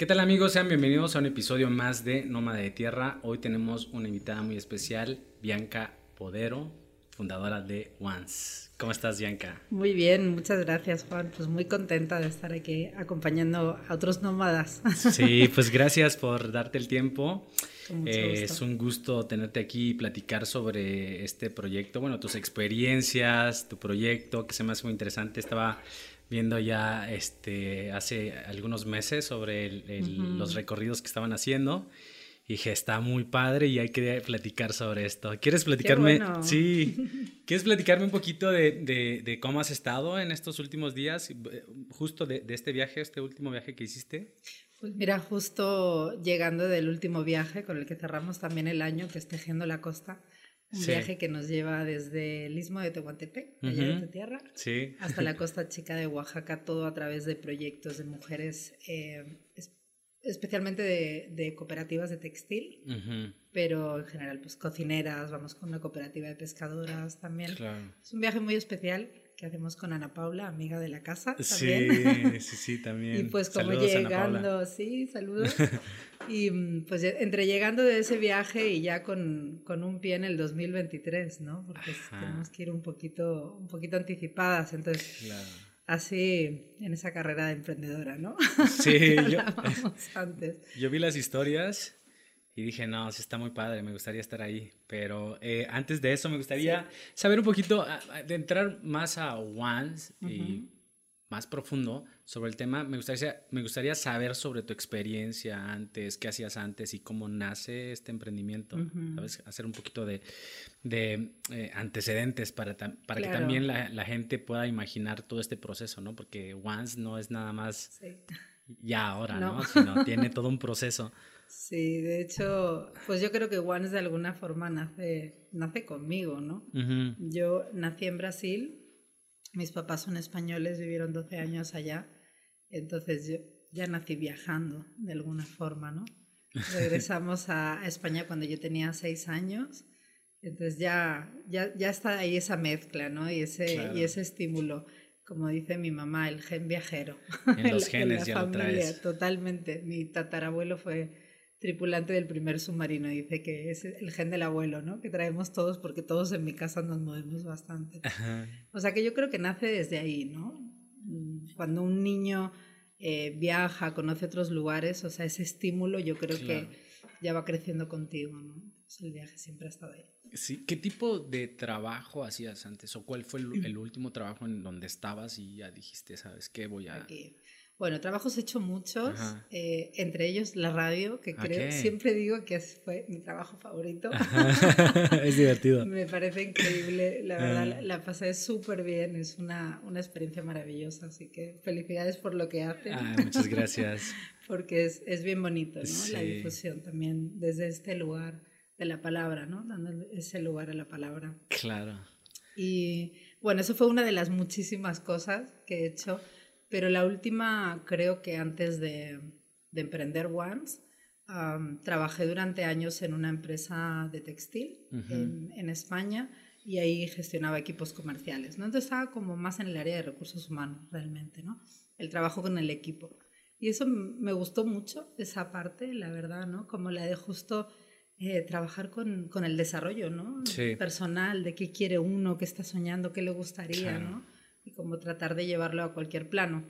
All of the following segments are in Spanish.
¿Qué tal amigos? Sean bienvenidos a un episodio más de Nómada de Tierra. Hoy tenemos una invitada muy especial, Bianca Podero, fundadora de Once. ¿Cómo estás, Bianca? Muy bien, muchas gracias, Juan. Pues muy contenta de estar aquí acompañando a otros nómadas. Sí, pues gracias por darte el tiempo. Eh, es un gusto tenerte aquí y platicar sobre este proyecto, bueno, tus experiencias, tu proyecto, que se me hace muy interesante. Estaba viendo ya este, hace algunos meses sobre los recorridos que estaban haciendo. Y dije, está muy padre y hay que platicar sobre esto. ¿Quieres platicarme? Sí. ¿Quieres platicarme un poquito de, cómo has estado en estos últimos días, justo de, este viaje, este último viaje que hiciste? Pues mira, justo llegando del último viaje con el que cerramos también el año, que es Tejiendo la Costa, un viaje que nos lleva desde el istmo de Tehuantepec, allá de tu tierra, hasta la costa chica de Oaxaca, todo a través de proyectos de mujeres, eh, especialmente de, cooperativas de textil, pero en general, pues cocineras, vamos con una cooperativa de pescadoras también. Es un viaje muy especial que hacemos con Ana Paula, amiga de la casa. También. Sí, sí, sí, también. y pues como llegando, sí, saludos. y mm, pues entre llegando de ese viaje y ya con, con un pie en el 2023, ¿no? Porque tenemos que ir un poquito, un poquito anticipadas, entonces... Así en esa carrera de emprendedora, ¿no? Sí, yo, antes. yo vi las historias y dije, no, sí está muy padre, me gustaría estar ahí. Pero eh, antes de eso, me gustaría saber un poquito, de entrar más a Once y más profundo sobre el tema. Me gustaría, me gustaría saber sobre tu experiencia antes, qué hacías antes y cómo nace este emprendimiento. ¿Sabes? Hacer un poquito de, de eh, antecedentes para, para que también la, la, gente pueda imaginar todo este proceso, ¿no? Porque Once no es nada más ya ahora, ¿no? ¿no? Sino tiene todo un proceso. Sí, de hecho, pues yo creo que Once de alguna forma nace, nace conmigo, ¿no? Yo nací en Brasil, mis papás son españoles, vivieron 12 años allá, entonces yo ya nací viajando de alguna forma, ¿no? Regresamos a, España cuando yo tenía 6 años, entonces ya, ya, ya está ahí esa mezcla, ¿no? Y ese, y ese estímulo como dice mi mamá, el gen viajero. En los genes ya lo traes. Totalmente. Mi tatarabuelo fue tripulante del primer submarino. Dice que es el gen del abuelo, ¿no? Que traemos todos porque todos en mi casa nos movemos bastante. O sea que yo creo que nace desde ahí, ¿no? Mm, cuando un niño eh, viaja, conoce otros lugares, o sea, ese estímulo yo creo que ya va creciendo contigo, ¿no? El viaje siempre ha estado ahí. Sí, ¿qué tipo de trabajo hacías antes? ¿O cuál fue el, último trabajo en donde estabas y ya dijiste, sabes qué, voy a... Bueno, trabajos he hecho muchos, eh, entre ellos la radio, que creo, siempre digo que fue mi trabajo favorito. es divertido. Me parece increíble, la verdad, ah. la, pasé súper bien, es una, una, experiencia maravillosa, así que felicidades por lo que hacen. Ah, muchas gracias. Porque es, es, bien bonito, ¿no? La difusión también desde este lugar de la palabra, ¿no? Dando ese lugar a la palabra. Claro. Y bueno, eso fue una de las muchísimas cosas que he hecho pero la última, creo que antes de, emprender Once, trabajé durante años en una empresa de textil en, España y ahí gestionaba equipos comerciales, ¿no? Entonces estaba como más en el área de recursos humanos realmente, ¿no? El trabajo con el equipo. Y eso me gustó mucho, esa parte, la verdad, ¿no? Como la de justo eh, trabajar con, con, el desarrollo, ¿no? Personal, de qué quiere uno, qué está soñando, qué le gustaría, ¿no? Y como tratar de llevarlo a cualquier plano.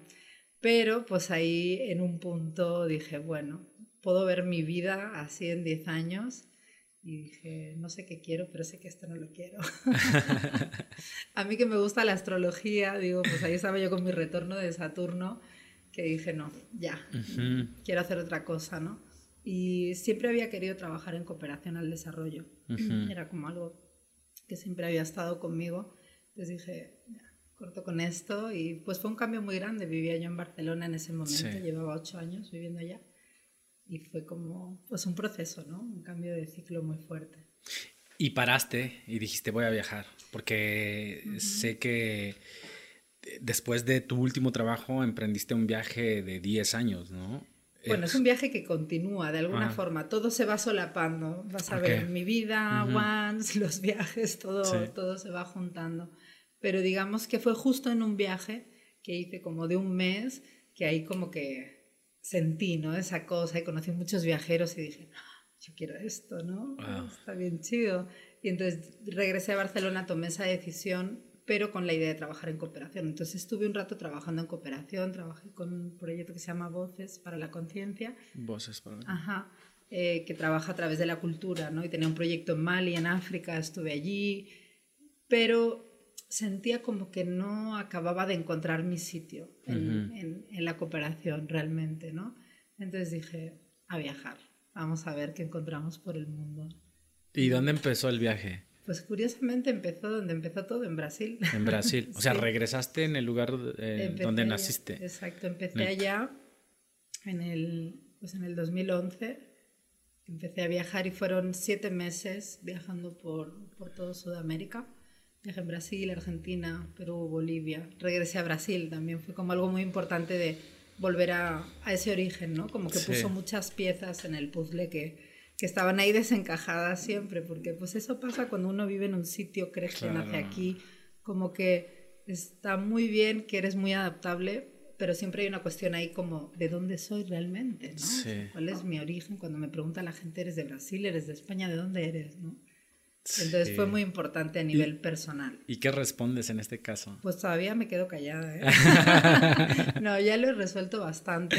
Pero pues ahí en un punto dije, bueno, puedo ver mi vida así en 10 años y dije, no sé qué quiero, pero sé que esto no lo quiero. a mí que me gusta la astrología, digo, pues ahí estaba yo con mi retorno de Saturno, que dije, no, ya, quiero hacer otra cosa, ¿no? Y siempre había querido trabajar en cooperación al desarrollo. Era como algo que siempre había estado conmigo. Entonces dije, corto con esto y pues fue un cambio muy grande. Vivía yo en Barcelona en ese momento, llevaba ocho años viviendo allá y fue como pues un proceso, ¿no? Un cambio de ciclo muy fuerte. Y paraste y dijiste voy a viajar, porque sé que después de tu último trabajo emprendiste un viaje de 10 años, ¿no? Bueno, es un viaje que continúa de alguna ah. forma, todo se va solapando, vas a ver mi vida, once, los viajes, todo, todo se va juntando pero digamos que fue justo en un viaje que hice como de un mes, que ahí como que sentí, ¿no? Esa cosa y conocí muchos viajeros y dije, ah, yo quiero esto, ¿no? Está bien chido. Y entonces regresé a Barcelona, tomé esa decisión, pero con la idea de trabajar en cooperación. Entonces estuve un rato trabajando en cooperación, trabajé con un proyecto que se llama Voces para la Conciencia. Voces para la Ajá. Eh, que trabaja a través de la cultura, ¿no? Y tenía un proyecto en Mali, en África, estuve allí, pero sentía como que no acababa de encontrar mi sitio en, en, la cooperación realmente, ¿no? Entonces dije, a viajar, vamos a ver qué encontramos por el mundo. ¿Y dónde empezó el viaje? Pues curiosamente empezó donde empezó todo, en Brasil. En Brasil, o sea, regresaste en el lugar eh, donde naciste. exacto, empecé allá en el, pues en el 2011 empecé a viajar y fueron siete meses viajando por, por todo Sudamérica. Viajé en Brasil, Argentina, Perú, Bolivia. Regresé a Brasil también. Fue como algo muy importante de volver a, a ese origen, ¿no? Como que puso muchas piezas en el puzzle que, que, estaban ahí desencajadas siempre, porque pues eso pasa cuando uno vive en un sitio, crees que nace aquí, como que está muy bien, que eres muy adaptable, pero siempre hay una cuestión ahí como de dónde soy realmente, ¿no? ¿Cuál es mi origen? Cuando me pregunta la gente, ¿eres de Brasil? ¿Eres de España? ¿De dónde eres? ¿no? Entonces fue muy importante a nivel personal. ¿Y qué respondes en este caso? Pues todavía me quedo callada. ¿eh? no, ya lo he resuelto bastante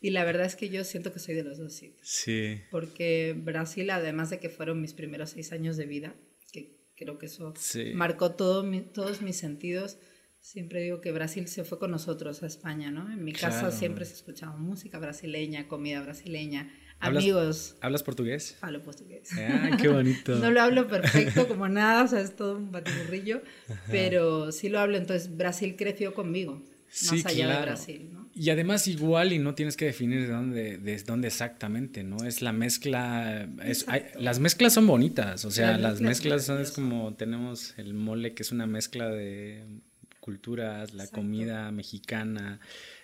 y la verdad es que yo siento que soy de los dos sitios. Sí. Porque Brasil, además de que fueron mis primeros seis años de vida, que creo que eso marcó todo todos mis sentidos, siempre digo que Brasil se fue con nosotros a España, ¿no? En mi casa siempre se escuchaba música brasileña, comida brasileña amigos. ¿Hablas portugués? Hablo portugués. Ah, qué bonito. no lo hablo perfecto como nada, o sea, es todo un batiburrillo, pero sí lo hablo, entonces Brasil creció conmigo. más allá de Brasil, ¿no? Y además igual y no tienes que definir de dónde, de dónde exactamente, ¿no? Es la mezcla, es, las mezclas son bonitas, o sea, las, mezclas son es como tenemos el mole que es una mezcla de culturas, la comida mexicana,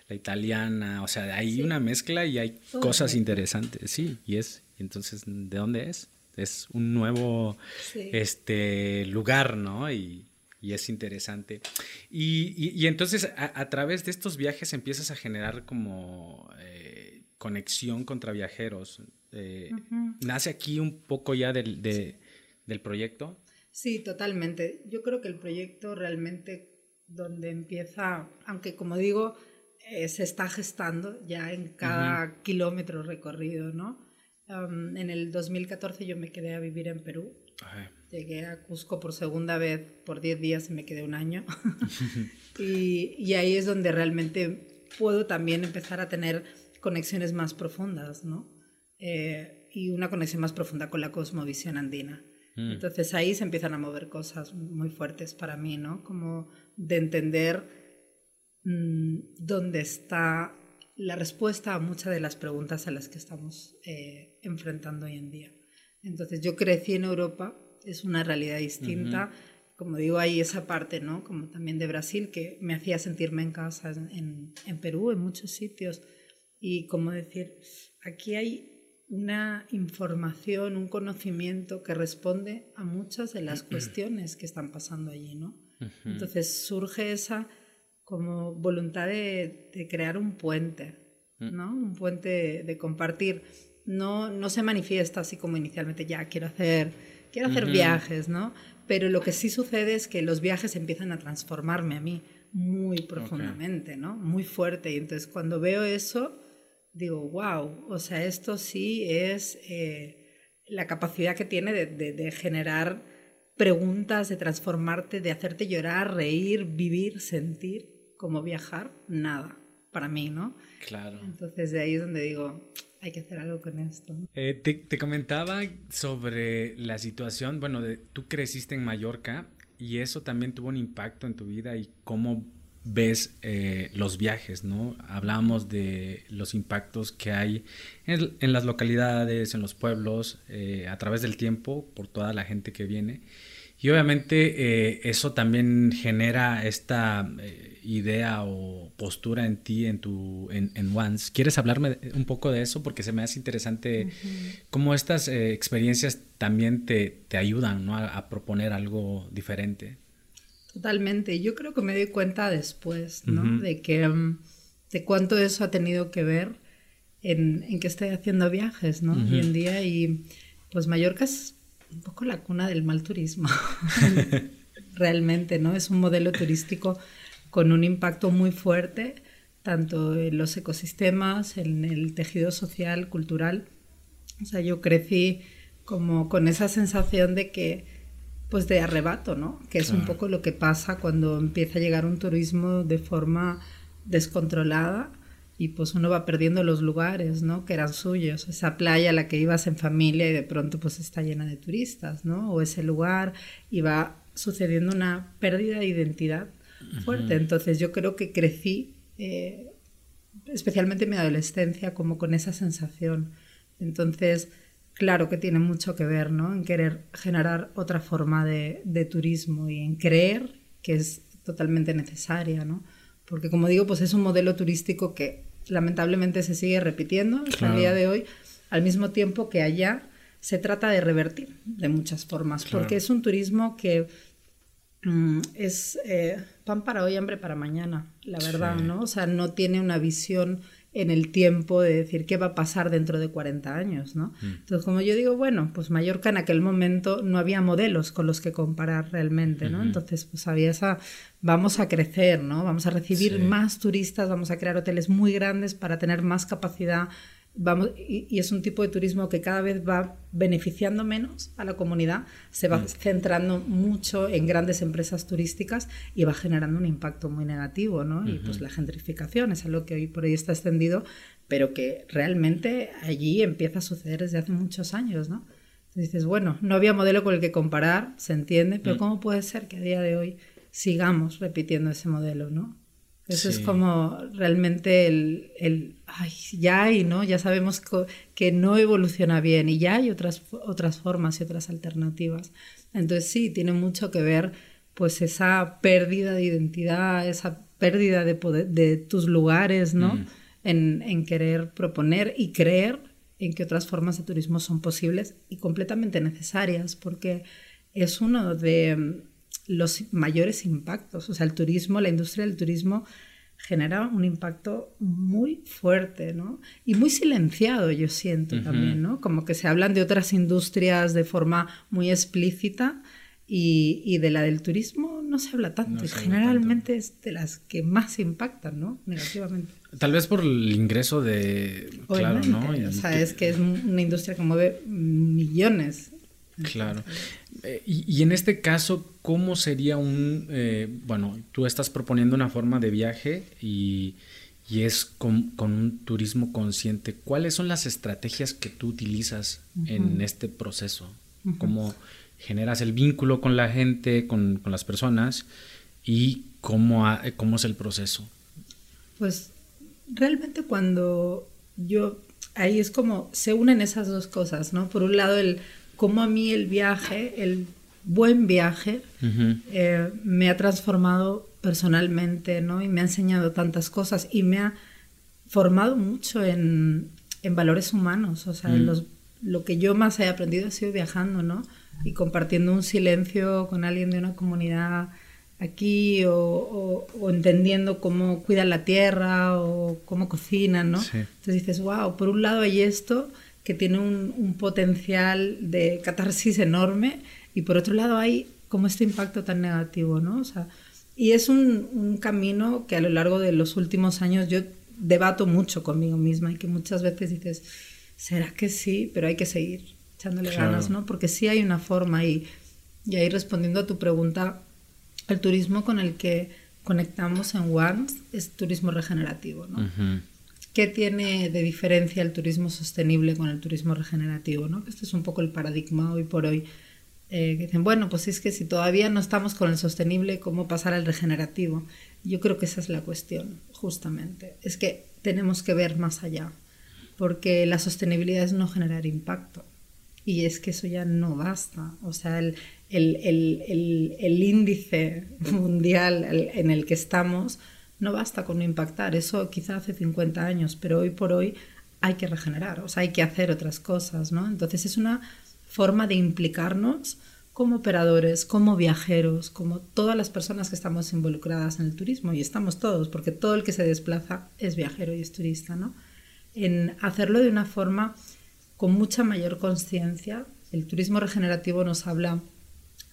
la italiana, o sea, hay una mezcla y hay cosas interesantes, sí, y es, entonces, ¿de dónde es? Es un nuevo este, lugar, ¿no? Y, es interesante. Y, entonces, a, través de estos viajes empiezas a generar como eh, conexión contra viajeros. Eh, ¿Nace aquí un poco ya del, del proyecto? Sí, totalmente. Yo creo que el proyecto realmente donde empieza, aunque como digo, eh, se está gestando ya en cada kilómetro recorrido, ¿no? en el 2014 yo me quedé a vivir en Perú. Llegué a Cusco por segunda vez por 10 días y me quedé un año. y, y, ahí es donde realmente puedo también empezar a tener conexiones más profundas, ¿no? Eh, y una conexión más profunda con la cosmovisión andina. Mm. Entonces ahí se empiezan a mover cosas muy fuertes para mí, ¿no? Como de entender Mm, donde está la respuesta a muchas de las preguntas a las que estamos eh, enfrentando hoy en día. Entonces, yo crecí en Europa, es una realidad distinta. Como digo, hay esa parte, ¿no? Como también de Brasil, que me hacía sentirme en casa en, en Perú, en muchos sitios. Y como decir, aquí hay una información, un conocimiento que responde a muchas de las cuestiones que están pasando allí, ¿no? Entonces surge esa como voluntad de, crear un puente, mm. ¿no? Un puente de, compartir. No, no se manifiesta así como inicialmente, ya quiero hacer, quiero hacer viajes, ¿no? Pero lo que sí sucede es que los viajes empiezan a transformarme a mí muy profundamente, ¿no? Muy fuerte. Y entonces cuando veo eso, digo, wow, o sea, esto sí es eh, la capacidad que tiene de, de generar preguntas, de transformarte, de hacerte llorar, reír, vivir, sentir como viajar, nada, para mí, ¿no? Claro. Entonces de ahí es donde digo, hay que hacer algo con esto. Eh, te, comentaba sobre la situación, bueno, de, tú creciste en Mallorca y eso también tuvo un impacto en tu vida y cómo ves eh, los viajes, ¿no? Hablamos de los impactos que hay en, las localidades, en los pueblos, eh, a través del tiempo, por toda la gente que viene. Y obviamente eso también genera esta idea o postura en ti, en tu, en, en Once. ¿Quieres hablarme un poco de eso? Porque se me hace interesante cómo estas eh, experiencias también te, te ayudan ¿no? a, proponer algo diferente. Totalmente. Yo creo que me doy cuenta después, ¿no? De que, mm, de cuánto eso ha tenido que ver en, en que estoy haciendo viajes, ¿no? Hoy en día y pues Mallorca es un poco la cuna del mal turismo, realmente, ¿no? Es un modelo turístico con un impacto muy fuerte, tanto en los ecosistemas, en el tejido social, cultural. O sea, yo crecí como con esa sensación de que, pues de arrebato, ¿no? Que es un poco lo que pasa cuando empieza a llegar un turismo de forma descontrolada y pues uno va perdiendo los lugares, ¿no? Que eran suyos, esa playa a la que ibas en familia y de pronto pues está llena de turistas, ¿no? O ese lugar y va sucediendo una pérdida de identidad fuerte. Entonces yo creo que crecí, eh, especialmente en mi adolescencia, como con esa sensación. Entonces, claro que tiene mucho que ver, ¿no? En querer generar otra forma de, de turismo y en creer que es totalmente necesaria, ¿no? Porque como digo, pues es un modelo turístico que lamentablemente se sigue repitiendo hasta el día de hoy, al mismo tiempo que allá se trata de revertir de muchas formas, porque es un turismo que mm, es eh, pan para hoy, hambre para mañana, la verdad, ¿no? O sea, no tiene una visión en el tiempo de decir qué va a pasar dentro de 40 años, ¿no? Mm. Entonces, como yo digo, bueno, pues Mallorca en aquel momento no había modelos con los que comparar realmente, ¿no? Entonces, pues había esa, vamos a crecer, ¿no? Vamos a recibir más turistas, vamos a crear hoteles muy grandes para tener más capacidad Vamos, y, es un tipo de turismo que cada vez va beneficiando menos a la comunidad, se va mm. centrando mucho en grandes empresas turísticas y va generando un impacto muy negativo, ¿no? Y pues la gentrificación es algo que hoy por ahí está extendido, pero que realmente allí empieza a suceder desde hace muchos años, ¿no? Entonces dices, bueno, no había modelo con el que comparar, se entiende, pero mm. ¿cómo puede ser que a día de hoy sigamos repitiendo ese modelo, ¿no? Eso es como realmente el, el ay, ya hay, ¿no? Ya sabemos que no evoluciona bien y ya hay otras, otras formas y otras alternativas. Entonces sí, tiene mucho que ver pues esa pérdida de identidad, esa pérdida de, poder, de tus lugares, ¿no? Mm. En, en querer proponer y creer en que otras formas de turismo son posibles y completamente necesarias, porque es uno de los mayores impactos. O sea, el turismo, la industria del turismo genera un impacto muy fuerte, ¿no? Y muy silenciado, yo siento también, ¿no? Como que se hablan de otras industrias de forma muy explícita y, y de la del turismo no se habla tanto. generalmente es de las que más impactan, ¿no? Negativamente. Tal vez por el ingreso de... claro, ¿no? o sea, es que es una industria que mueve millones. Claro. Eh, y, en este caso, ¿cómo sería un, eh, bueno, tú estás proponiendo una forma de viaje y, es con, un turismo consciente. ¿Cuáles son las estrategias que tú utilizas en este proceso? ¿Cómo generas el vínculo con la gente, con, las personas y cómo, cómo es el proceso? Pues realmente cuando yo, ahí es como se unen esas dos cosas, ¿no? Por un lado el cómo a mí el viaje, el buen viaje, eh, me ha transformado personalmente, ¿no? Y me ha enseñado tantas cosas y me ha formado mucho en, en valores humanos. O sea, mm. lo que yo más he aprendido ha sido viajando, ¿no? Y compartiendo un silencio con alguien de una comunidad aquí o, o, entendiendo cómo cuidan la tierra o cómo cocinan, ¿no? Entonces dices, wow, por un lado hay esto que tiene un, potencial de catarsis enorme y por otro lado hay como este impacto tan negativo, ¿no? O sea, y es un, camino que a lo largo de los últimos años yo debato mucho conmigo misma y que muchas veces dices, ¿será que sí? Pero hay que seguir echándole ganas, ¿no? Porque sí hay una forma y, y ahí respondiendo a tu pregunta, el turismo con el que conectamos en Once es turismo regenerativo, ¿no? ¿Qué tiene de diferencia el turismo sostenible con el turismo regenerativo? ¿no? Este es un poco el paradigma hoy por hoy. Eh, que dicen, bueno, pues es que si todavía no estamos con el sostenible, ¿cómo pasar al regenerativo? Yo creo que esa es la cuestión, justamente. Es que tenemos que ver más allá, porque la sostenibilidad es no generar impacto. Y es que eso ya no basta. O sea, el, el, el, el índice mundial en el que estamos no basta con no impactar, eso quizá hace 50 años, pero hoy por hoy hay que regenerar, o sea, hay que hacer otras cosas, ¿no? Entonces es una forma de implicarnos como operadores, como viajeros, como todas las personas que estamos involucradas en el turismo, y estamos todos, porque todo el que se desplaza es viajero y es turista, ¿no? en hacerlo de una forma con mucha mayor conciencia. El turismo regenerativo nos habla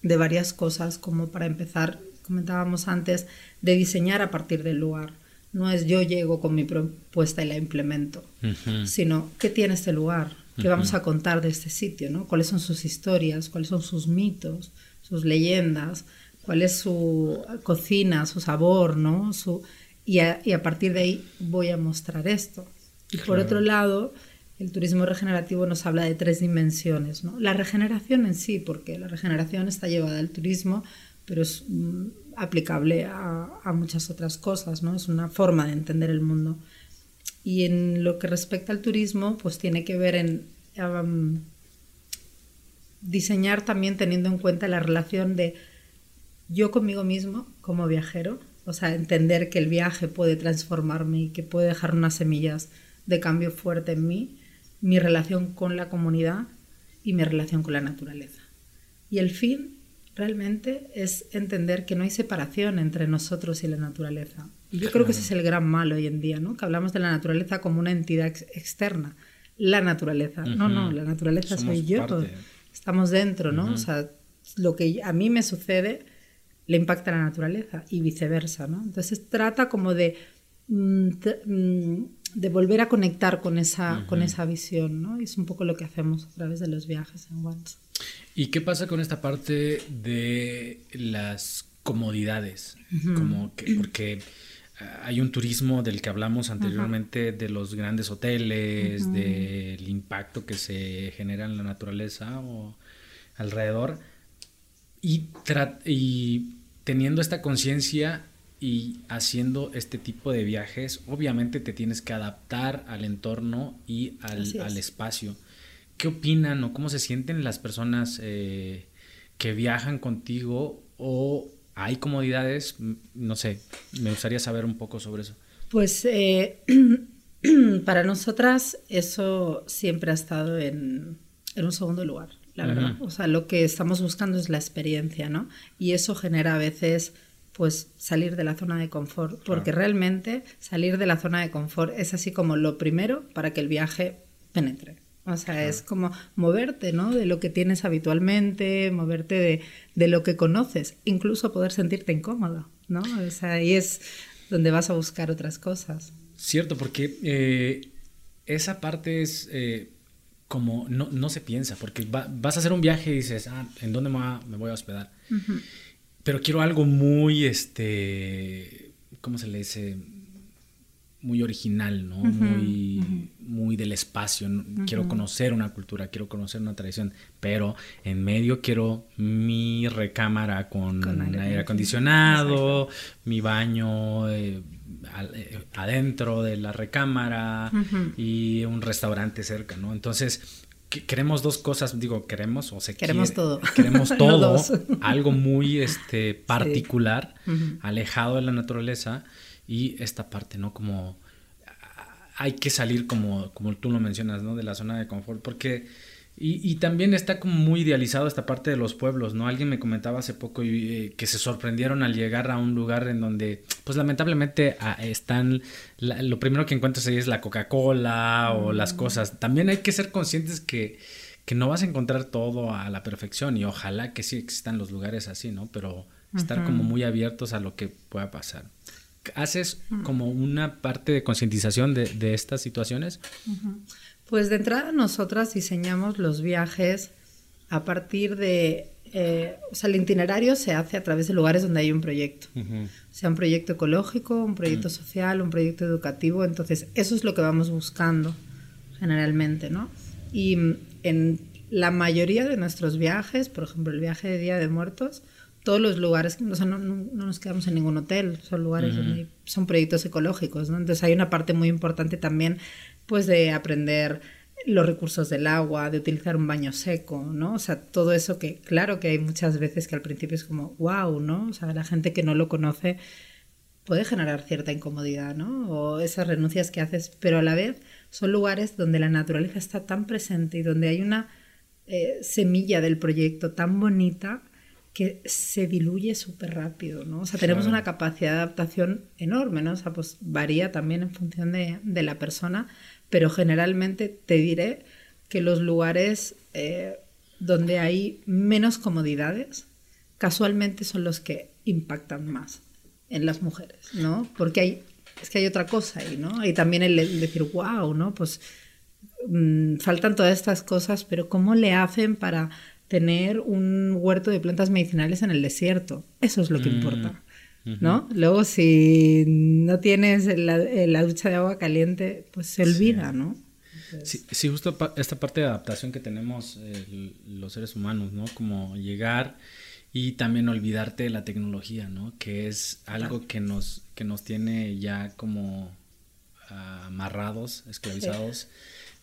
de varias cosas, como para empezar, comentábamos antes, de diseñar a partir del lugar. No es yo llego con mi propuesta y la implemento, sino qué tiene este lugar, qué vamos a contar de este sitio, ¿no? cuáles son sus historias, cuáles son sus mitos, sus leyendas, cuál es su cocina, su sabor, ¿no? Su, y, a, partir de ahí voy a mostrar esto. Y por otro lado, el turismo regenerativo nos habla de tres dimensiones. ¿no? La regeneración en sí, porque la regeneración está llevada al turismo, pero es mm, aplicable a, muchas otras cosas, ¿no? es una forma de entender el mundo. Y en lo que respecta al turismo, pues tiene que ver en diseñar también teniendo en cuenta la relación de yo conmigo mismo como viajero, o sea, entender que el viaje puede transformarme y que puede dejar unas semillas de cambio fuerte en mí, mi relación con la comunidad y mi relación con la naturaleza. Y el fin realmente es entender que no hay separación entre nosotros y la naturaleza. Y yo creo que ese es el gran mal hoy en día, ¿no? Que hablamos de la naturaleza como una entidad externa. La naturaleza. No, no, la naturaleza soy yo. Estamos dentro, ¿no? O sea, lo que a mí me sucede le impacta a la naturaleza y viceversa, ¿no? Entonces trata como de, mm, mm, de volver a conectar con esa, con esa visión, ¿no? Y es un poco lo que hacemos a través de los viajes en Once. ¿Y qué pasa con esta parte de las comodidades? Como que, porque ah, hay un turismo del que hablamos anteriormente de los grandes hoteles, del impacto que se genera en la naturaleza o alrededor. Y, y teniendo esta conciencia y haciendo este tipo de viajes, obviamente te tienes que adaptar al entorno y al, espacio. ¿Qué opinan o cómo se sienten las personas eh, que viajan contigo o hay comodidades? No sé, me gustaría saber un poco sobre eso. Pues eh, para nosotras eso siempre ha estado en un segundo lugar la verdad. O sea, lo que estamos buscando es la experiencia, ¿no? Y eso genera a veces pues salir de la zona de confort, porque realmente salir de la zona de confort es así como lo primero para que el viaje penetre. O sea, es como moverte, ¿no? De lo que tienes habitualmente, moverte de, de, lo que conoces, incluso poder sentirte incómodo, ¿no? O sea, ahí es donde vas a buscar otras cosas. Cierto, porque eh, esa parte es, eh, como no, no se piensa, porque vas a hacer un viaje y dices, ah, ¿en dónde me, voy a hospedar? Pero quiero algo muy, este, ¿cómo se le dice? Muy original, ¿no? muy, muy del espacio. Quiero conocer una cultura, quiero conocer una tradición, pero en medio quiero mi recámara con, aire acondicionado, mi baño, eh, eh, adentro de la recámara y un restaurante cerca, ¿no? Entonces, queremos dos cosas, digo, queremos o se queremos todo. Queremos todo, algo muy este particular, alejado de la naturaleza y esta parte, ¿no? Como hay que salir como como tú lo mencionas, ¿no? De la zona de confort porque y, también está como muy idealizado esta parte de los pueblos, ¿no? Alguien me comentaba hace poco eh, que se sorprendieron al llegar a un lugar en donde, pues lamentablemente ah, están, lo primero que encuentras ahí es la Coca-Cola o las mm. cosas. También hay que ser conscientes que, que no vas a encontrar todo a la perfección y ojalá que sí existan los lugares así, ¿no? Pero estar como muy abiertos a lo que pueda pasar. ¿Haces como una parte de concientización de, de, estas situaciones? Pues de entrada nosotras diseñamos los viajes a partir de, eh, o sea, el itinerario se hace a través de lugares donde hay un proyecto, sea un proyecto ecológico, un proyecto mm. social, un proyecto educativo, entonces eso es lo que vamos buscando generalmente, ¿no? Y mm, en la mayoría de nuestros viajes, por ejemplo, el viaje de Día de Muertos, todos los lugares, o sea, no, nos quedamos en ningún hotel, son lugares donde son proyectos ecológicos, ¿no? Entonces hay una parte muy importante también pues de aprender los recursos del agua, de utilizar un baño seco, ¿no? O sea, todo eso que, claro que hay muchas veces que al principio es como, wow, ¿no? O sea, la gente que no lo conoce puede generar cierta incomodidad, ¿no? O esas renuncias que haces, pero a la vez son lugares donde la naturaleza está tan presente y donde hay una eh, semilla del proyecto tan bonita que se diluye súper rápido, ¿no? O sea, tenemos una capacidad de adaptación enorme, ¿no? O sea, pues varía también en función de, de la persona, pero generalmente te diré que los lugares eh, donde hay menos comodidades, casualmente son los que impactan más en las mujeres, ¿no? Porque hay, es que hay otra cosa ahí, ¿no? Hay también el, decir, wow, ¿no? Pues mm, faltan todas estas cosas, pero ¿cómo le hacen para tener un huerto de plantas medicinales en el desierto. Eso es lo que importa. Mm, ¿no? Luego, si no tienes la, ducha de agua caliente, pues se olvida, ¿no? Sí, justo esta parte de adaptación que tenemos los seres humanos, ¿no? Como llegar y también olvidarte de la tecnología, ¿no? Que es algo que nos, que nos tiene ya como amarrados, esclavizados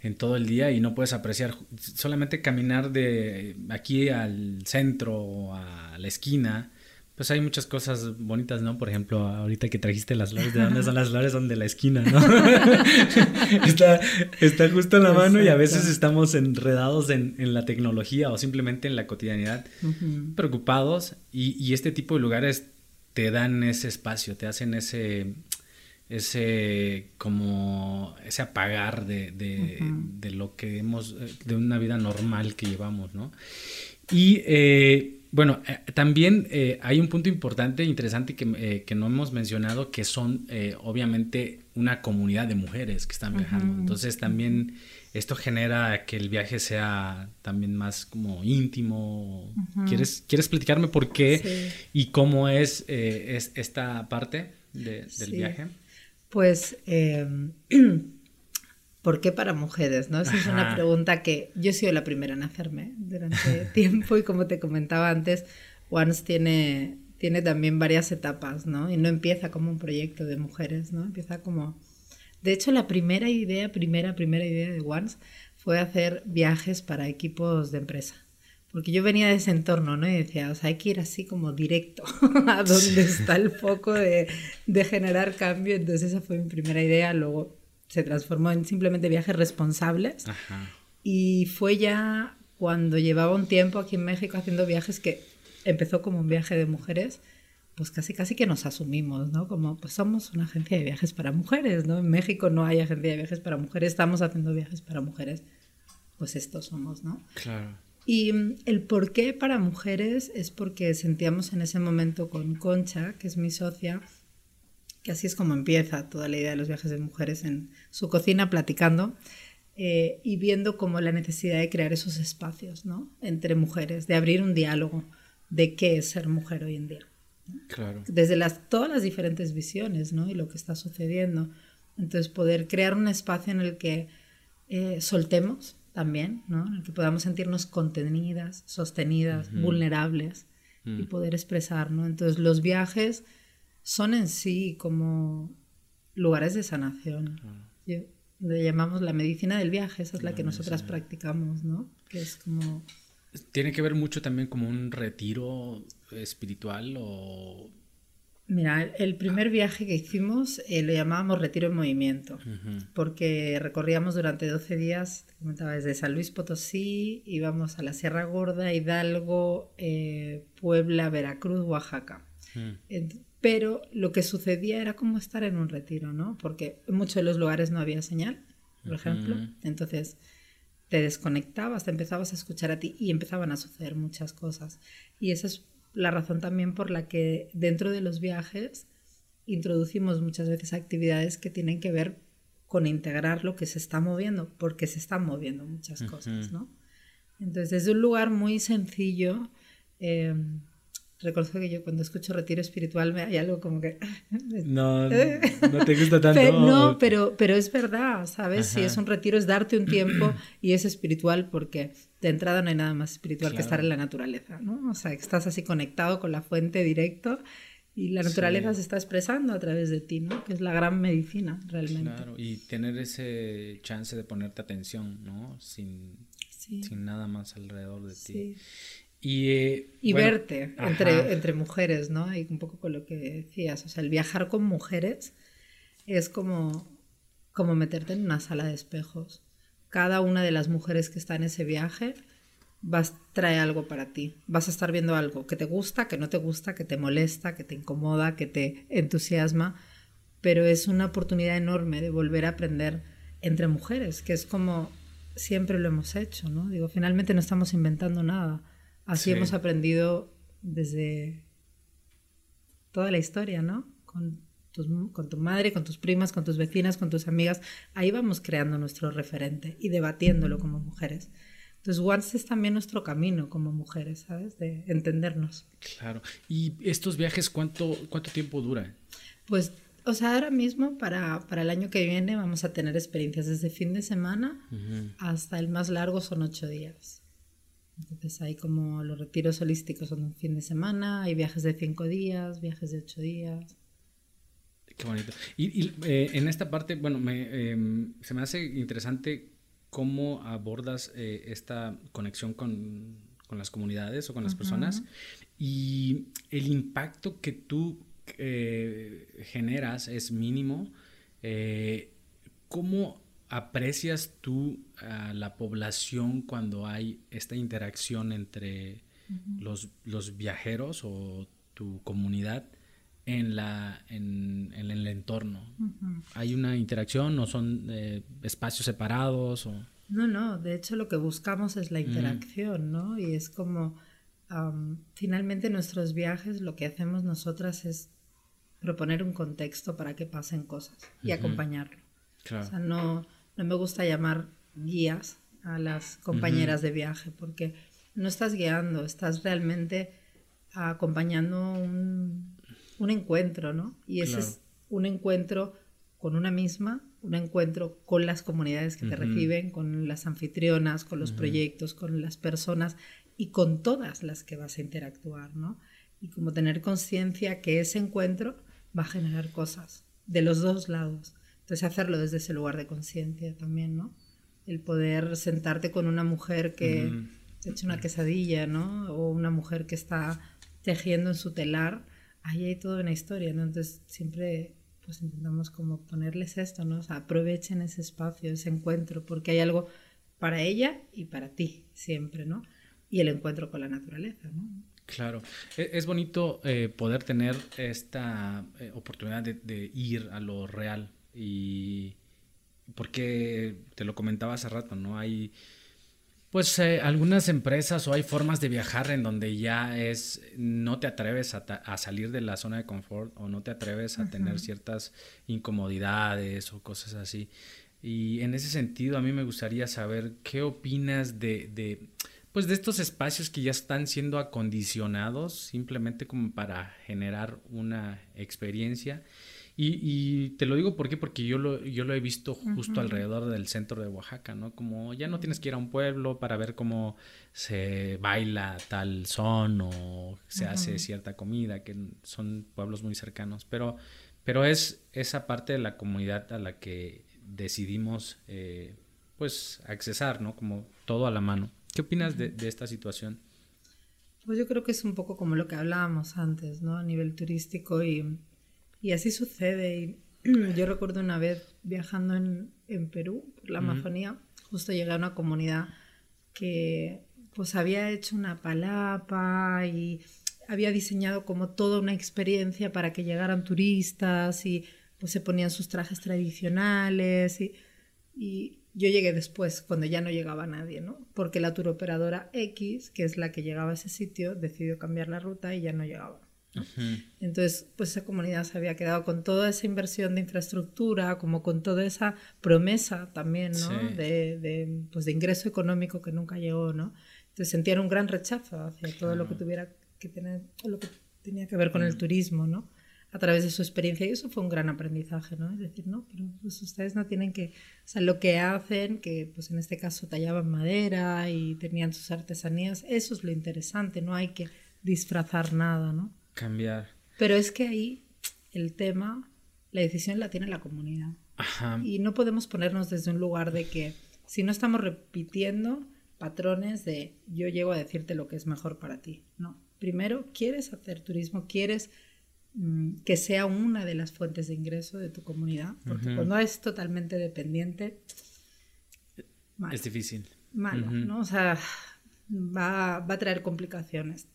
en todo el día y no puedes apreciar solamente caminar de aquí al centro o a la esquina. Pues hay muchas cosas bonitas, ¿no? Por ejemplo, ahorita que trajiste las flores, ¿de dónde son las flores? Son de la esquina, ¿no? está, está justo en la mano y a veces estamos enredados en, en la tecnología o simplemente en la cotidianidad, preocupados y, y este tipo de lugares te dan ese espacio, te hacen ese, ese como ese apagar de, de, lo que hemos eh, de una vida normal que llevamos no y eh, bueno eh, también hay un punto importante interesante que, que, no hemos mencionado que son obviamente una comunidad de mujeres que están viajando. Entonces también esto genera que el viaje sea también más como íntimo. Quieres quieres platicarme por qué y cómo es, es esta parte del viaje pues, em, ¿por qué para mujeres? ¿no? Esa es una pregunta que yo he sido la primera en hacerme durante tiempo y como te comentaba antes, Once tiene, tiene también varias etapas, ¿no? Y no empieza como un proyecto de mujeres, ¿no? Empieza como... De hecho, la primera idea, primera, primera idea de Once fue hacer viajes para equipos de empresa porque yo venía de ese entorno, ¿no? Y decía, o sea, hay que ir así como directo a donde está el foco de, de, generar cambio. Entonces esa fue mi primera idea, luego se transformó en simplemente viajes responsables. Y fue ya cuando llevaba un tiempo aquí en México haciendo viajes que empezó como un viaje de mujeres, pues casi casi que nos asumimos, ¿no? Como pues somos una agencia de viajes para mujeres, ¿no? En México no hay agencia de viajes para mujeres, estamos haciendo viajes para mujeres, pues estos somos, ¿no? Claro. Y mm, el por qué para mujeres es porque sentíamos en ese momento con Concha, que es mi socia, que así es como empieza toda la idea de los viajes de mujeres en su cocina platicando eh, y viendo como la necesidad de crear esos espacios ¿no? entre mujeres, de abrir un diálogo de qué es ser mujer hoy en día. Claro. Desde las, todas las diferentes visiones ¿no? y lo que está sucediendo. Entonces poder crear un espacio en el que eh, soltemos también, ¿no? En el que podamos sentirnos contenidas, sostenidas, vulnerables y mm. poder expresar, ¿no? Entonces los viajes son en sí como lugares de sanación. le llamamos la medicina del viaje, esa es la, que nosotras practicamos, ¿no? Que es como... ¿Tiene que ver mucho también como un retiro espiritual o Mira, el primer viaje que hicimos eh, lo llamábamos Retiro en Movimiento, porque recorríamos durante 12 días, te comentaba, desde San Luis Potosí, íbamos a la Sierra Gorda, Hidalgo, eh, Puebla, Veracruz, Oaxaca. pero lo que sucedía era como estar en un retiro, ¿no? Porque en muchos de los lugares no había señal, por ejemplo. Entonces te desconectabas, te empezabas a escuchar a ti y empezaban a suceder muchas cosas. Y eso es la razón también por la que dentro de los viajes introducimos muchas veces actividades que tienen que ver con integrar lo que se está moviendo, porque se están moviendo muchas cosas, ¿no? Entonces, es un lugar muy sencillo. Eh, reconozco que yo cuando escucho retiro espiritual me hay algo como que... No, no te gusta tanto. Pero, no, pero, pero es verdad, ¿sabes? Si es un retiro es darte un tiempo y es espiritual porque de entrada no hay nada más espiritual que estar en la naturaleza, ¿no? O sea, que estás así conectado con la fuente directo y la naturaleza se está expresando a través de ti, ¿no? Que es la gran medicina, realmente. Claro, y tener ese chance de ponerte atención, ¿no? Sin, sin nada más alrededor de ti. Y, eh, y verte entre, entre mujeres, ¿no? Y un poco con lo que decías, o sea, el viajar con mujeres es como, como meterte en una sala de espejos. Cada una de las mujeres que está en ese viaje vas a traer algo para ti. Vas a estar viendo algo que te gusta, que no te gusta, que te molesta, que te incomoda, que te entusiasma, pero es una oportunidad enorme de volver a aprender entre mujeres, que es como siempre lo hemos hecho, ¿no? Digo, finalmente no estamos inventando nada. Así hemos aprendido desde toda la historia, ¿no? Con, con tu madre, con tus primas, con tus vecinas, con tus amigas. Ahí vamos creando nuestro referente y debatiéndolo como mujeres. Entonces, Once es también nuestro camino como mujeres, ¿sabes? De entendernos. Claro. ¿Y estos viajes cuánto, cuánto tiempo duran? Pues, o sea, ahora mismo para, para el año que viene vamos a tener experiencias desde fin de semana hasta el más largo son ocho días. Entonces hay como los retiros holísticos son un fin de semana, hay viajes de cinco días, viajes de ocho días. Qué bonito. Y, eh, en esta parte, bueno, me, em, se me hace interesante cómo abordas eh, esta conexión con, con, las comunidades o con las personas y el impacto que tú eh, generas es mínimo. ¿Cómo aprecias tú a la población cuando hay esta interacción entre los, los, viajeros o tu comunidad en, la, en, el entorno? ¿Hay una interacción o son eh, espacios separados? O... No, no, de hecho lo que buscamos es la interacción, ¿no? Y es como, finalmente nuestros viajes lo que hacemos nosotras es proponer un contexto para que pasen cosas y acompañarlo. O sea, no, no me gusta llamar guías a las compañeras de viaje porque no estás guiando, estás realmente acompañando un, encuentro, ¿no? Y ese es un encuentro con una misma, un encuentro con las comunidades que te reciben, con las anfitrionas, con los proyectos, con las personas y con todas las que vas a interactuar, ¿no? Y como tener conciencia que ese encuentro va a generar cosas de los dos lados. Entonces hacerlo desde ese lugar de conciencia también, ¿no? El poder sentarte con una mujer que ha hecho una quesadilla, ¿no? O una mujer que está tejiendo en su telar, ahí hay toda una historia, ¿no? Entonces siempre pues intentamos como ponerles esto, ¿no? O sea, aprovechen ese espacio, ese encuentro, porque hay algo para ella y para ti siempre, ¿no? Y el encuentro con la naturaleza, ¿no? Claro, e-, es bonito eh, poder tener esta eh, oportunidad de, ir a lo real, y porque te lo comentaba hace rato, ¿no? Hay pues eh, algunas empresas o hay formas de viajar en donde ya es, no te atreves a, salir de la zona de confort o no te atreves a tener ciertas incomodidades o cosas así. Y en ese sentido a mí me gustaría saber qué opinas de, de, pues de estos espacios que ya están siendo acondicionados simplemente como para generar una experiencia y, te lo digo ¿por qué? porque yo lo, yo lo he visto justo alrededor del centro de Oaxaca, ¿no? Como ya no tienes que ir a un pueblo para ver cómo se baila tal son o se hace cierta comida, que son pueblos muy cercanos, pero, pero es esa parte de la comunidad a la que decidimos eh, pues accesar, ¿no? Como todo a la mano. ¿Qué opinas de, de esta situación? Pues yo creo que es un poco como lo que hablábamos antes, ¿no? A nivel turístico y y así sucede. Y yo recuerdo una vez viajando en, en Perú, por la Amazonía, justo llegué a una comunidad que pues había hecho una palapa y había diseñado como toda una experiencia para que llegaran turistas y pues se ponían sus trajes tradicionales y, y yo llegué después, cuando ya no llegaba nadie, ¿no? Porque la turoperadora X, que es la que llegaba a ese sitio, decidió cambiar la ruta y ya no llegaba. Entonces, pues esa comunidad se había quedado con toda esa inversión de infraestructura, como con toda esa promesa también, ¿no? De, de, pues de ingreso económico que nunca llegó, ¿no? Entonces sentían un gran rechazo hacia todo lo que tuviera que tener, lo que tenía que ver con el mm. turismo, ¿no? A través de su experiencia y eso fue un gran aprendizaje, ¿no? Es decir, no, pero pues ustedes no tienen que, o sea, lo que hacen, que pues en este caso tallaban madera y tenían sus artesanías, eso es lo interesante, no hay que disfrazar nada, ¿no? Cambiar. Pero es que ahí el tema, la decisión la tiene la comunidad. Y no podemos ponernos desde un lugar de que si no estamos repitiendo patrones de yo llego a decirte lo que es mejor para ti. No. Primero, quieres hacer turismo, quieres mm, que sea una de las fuentes de ingreso de tu comunidad, porque cuando es totalmente dependiente, es difícil. Malo, ¿no? O sea, va, va a traer complicaciones.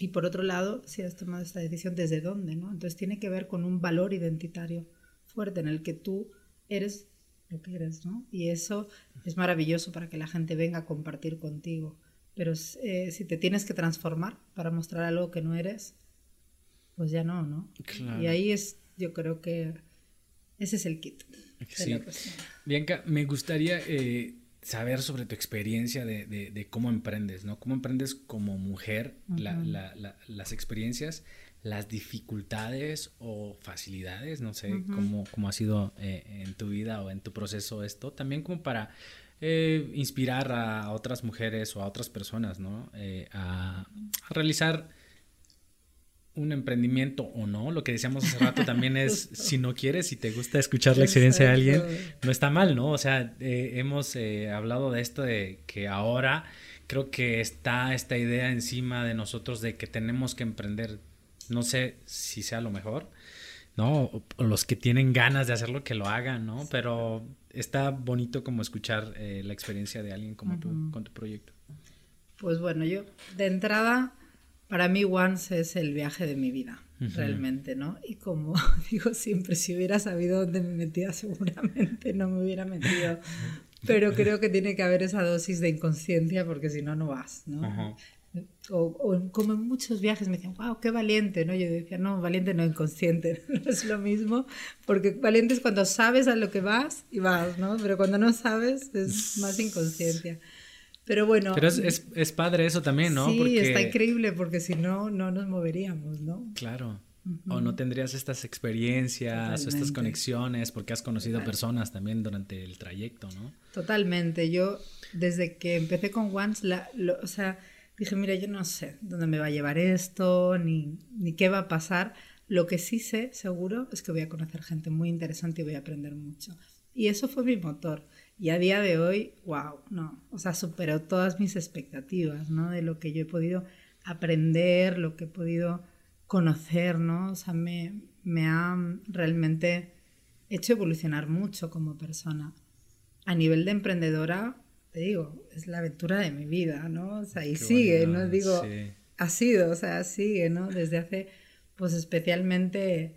Y por otro lado, si has tomado esta decisión, ¿desde dónde? ¿no? Entonces tiene que ver con un valor identitario fuerte en el que tú eres lo que eres, ¿no? Y eso es maravilloso para que la gente venga a compartir contigo. Pero eh, si te tienes que transformar para mostrar algo que no eres, pues ya no, ¿no? Y ahí es, yo creo que ese es el kit. Sí. Bianca, me gustaría eh, saber sobre tu experiencia de, cómo emprendes, ¿no? ¿Cómo emprendes como mujer las experiencias, las dificultades o facilidades? No sé cómo, cómo, ha sido eh, en tu vida o en tu proceso esto. También como para eh, inspirar a otras mujeres o a otras personas, ¿no? Eh, a, realizar un emprendimiento o no. Lo que decíamos hace rato también es, si no quieres, si te gusta escuchar la experiencia de alguien, no está mal, ¿no? O sea, eh, hemos eh, hablado de esto de que ahora creo que está esta idea encima de nosotros de que tenemos que emprender. No sé si sea lo mejor, ¿no? O, los que tienen ganas de hacerlo, que lo hagan, ¿no? Pero está bonito como escuchar eh, la experiencia de alguien como tú con tu proyecto. Pues bueno, yo de entrada para mí Once es el viaje de mi vida, realmente, ¿no? Y como digo siempre, si hubiera sabido dónde me metía, seguramente no me hubiera metido. Pero creo que tiene que haber esa dosis de inconsciencia porque si no, no vas, ¿no? O, como en muchos viajes me decían, wow, qué valiente, ¿no? Yo decía, no, valiente no, inconsciente, no es lo mismo, porque valiente es cuando sabes a lo que vas y vas, ¿no? Pero cuando no sabes es más inconsciencia. Pero bueno. Pero es, es, padre eso también, ¿no? Sí, está increíble porque si no, no nos moveríamos, ¿no? Claro. O no tendrías estas experiencias o estas conexiones porque has conocido personas también durante el trayecto, ¿no? Totalmente. Yo, desde que empecé con Once, la, o sea, dije, mira, yo no sé dónde me va a llevar esto, ni, ni qué va a pasar. Lo que sí sé, seguro, es que voy a conocer gente muy interesante y voy a aprender mucho. Y eso fue mi motor. Y a día de hoy, wow, no, o sea, superó todas mis expectativas, ¿no? De lo que yo he podido aprender, lo que he podido conocer, ¿no? O sea, me, me ha realmente hecho evolucionar mucho como persona. A nivel de emprendedora, te digo, es la aventura de mi vida, ¿no? O sea, y sigue, ¿no? Digo, ha sido, o sea, sigue, ¿no? Desde hace, pues especialmente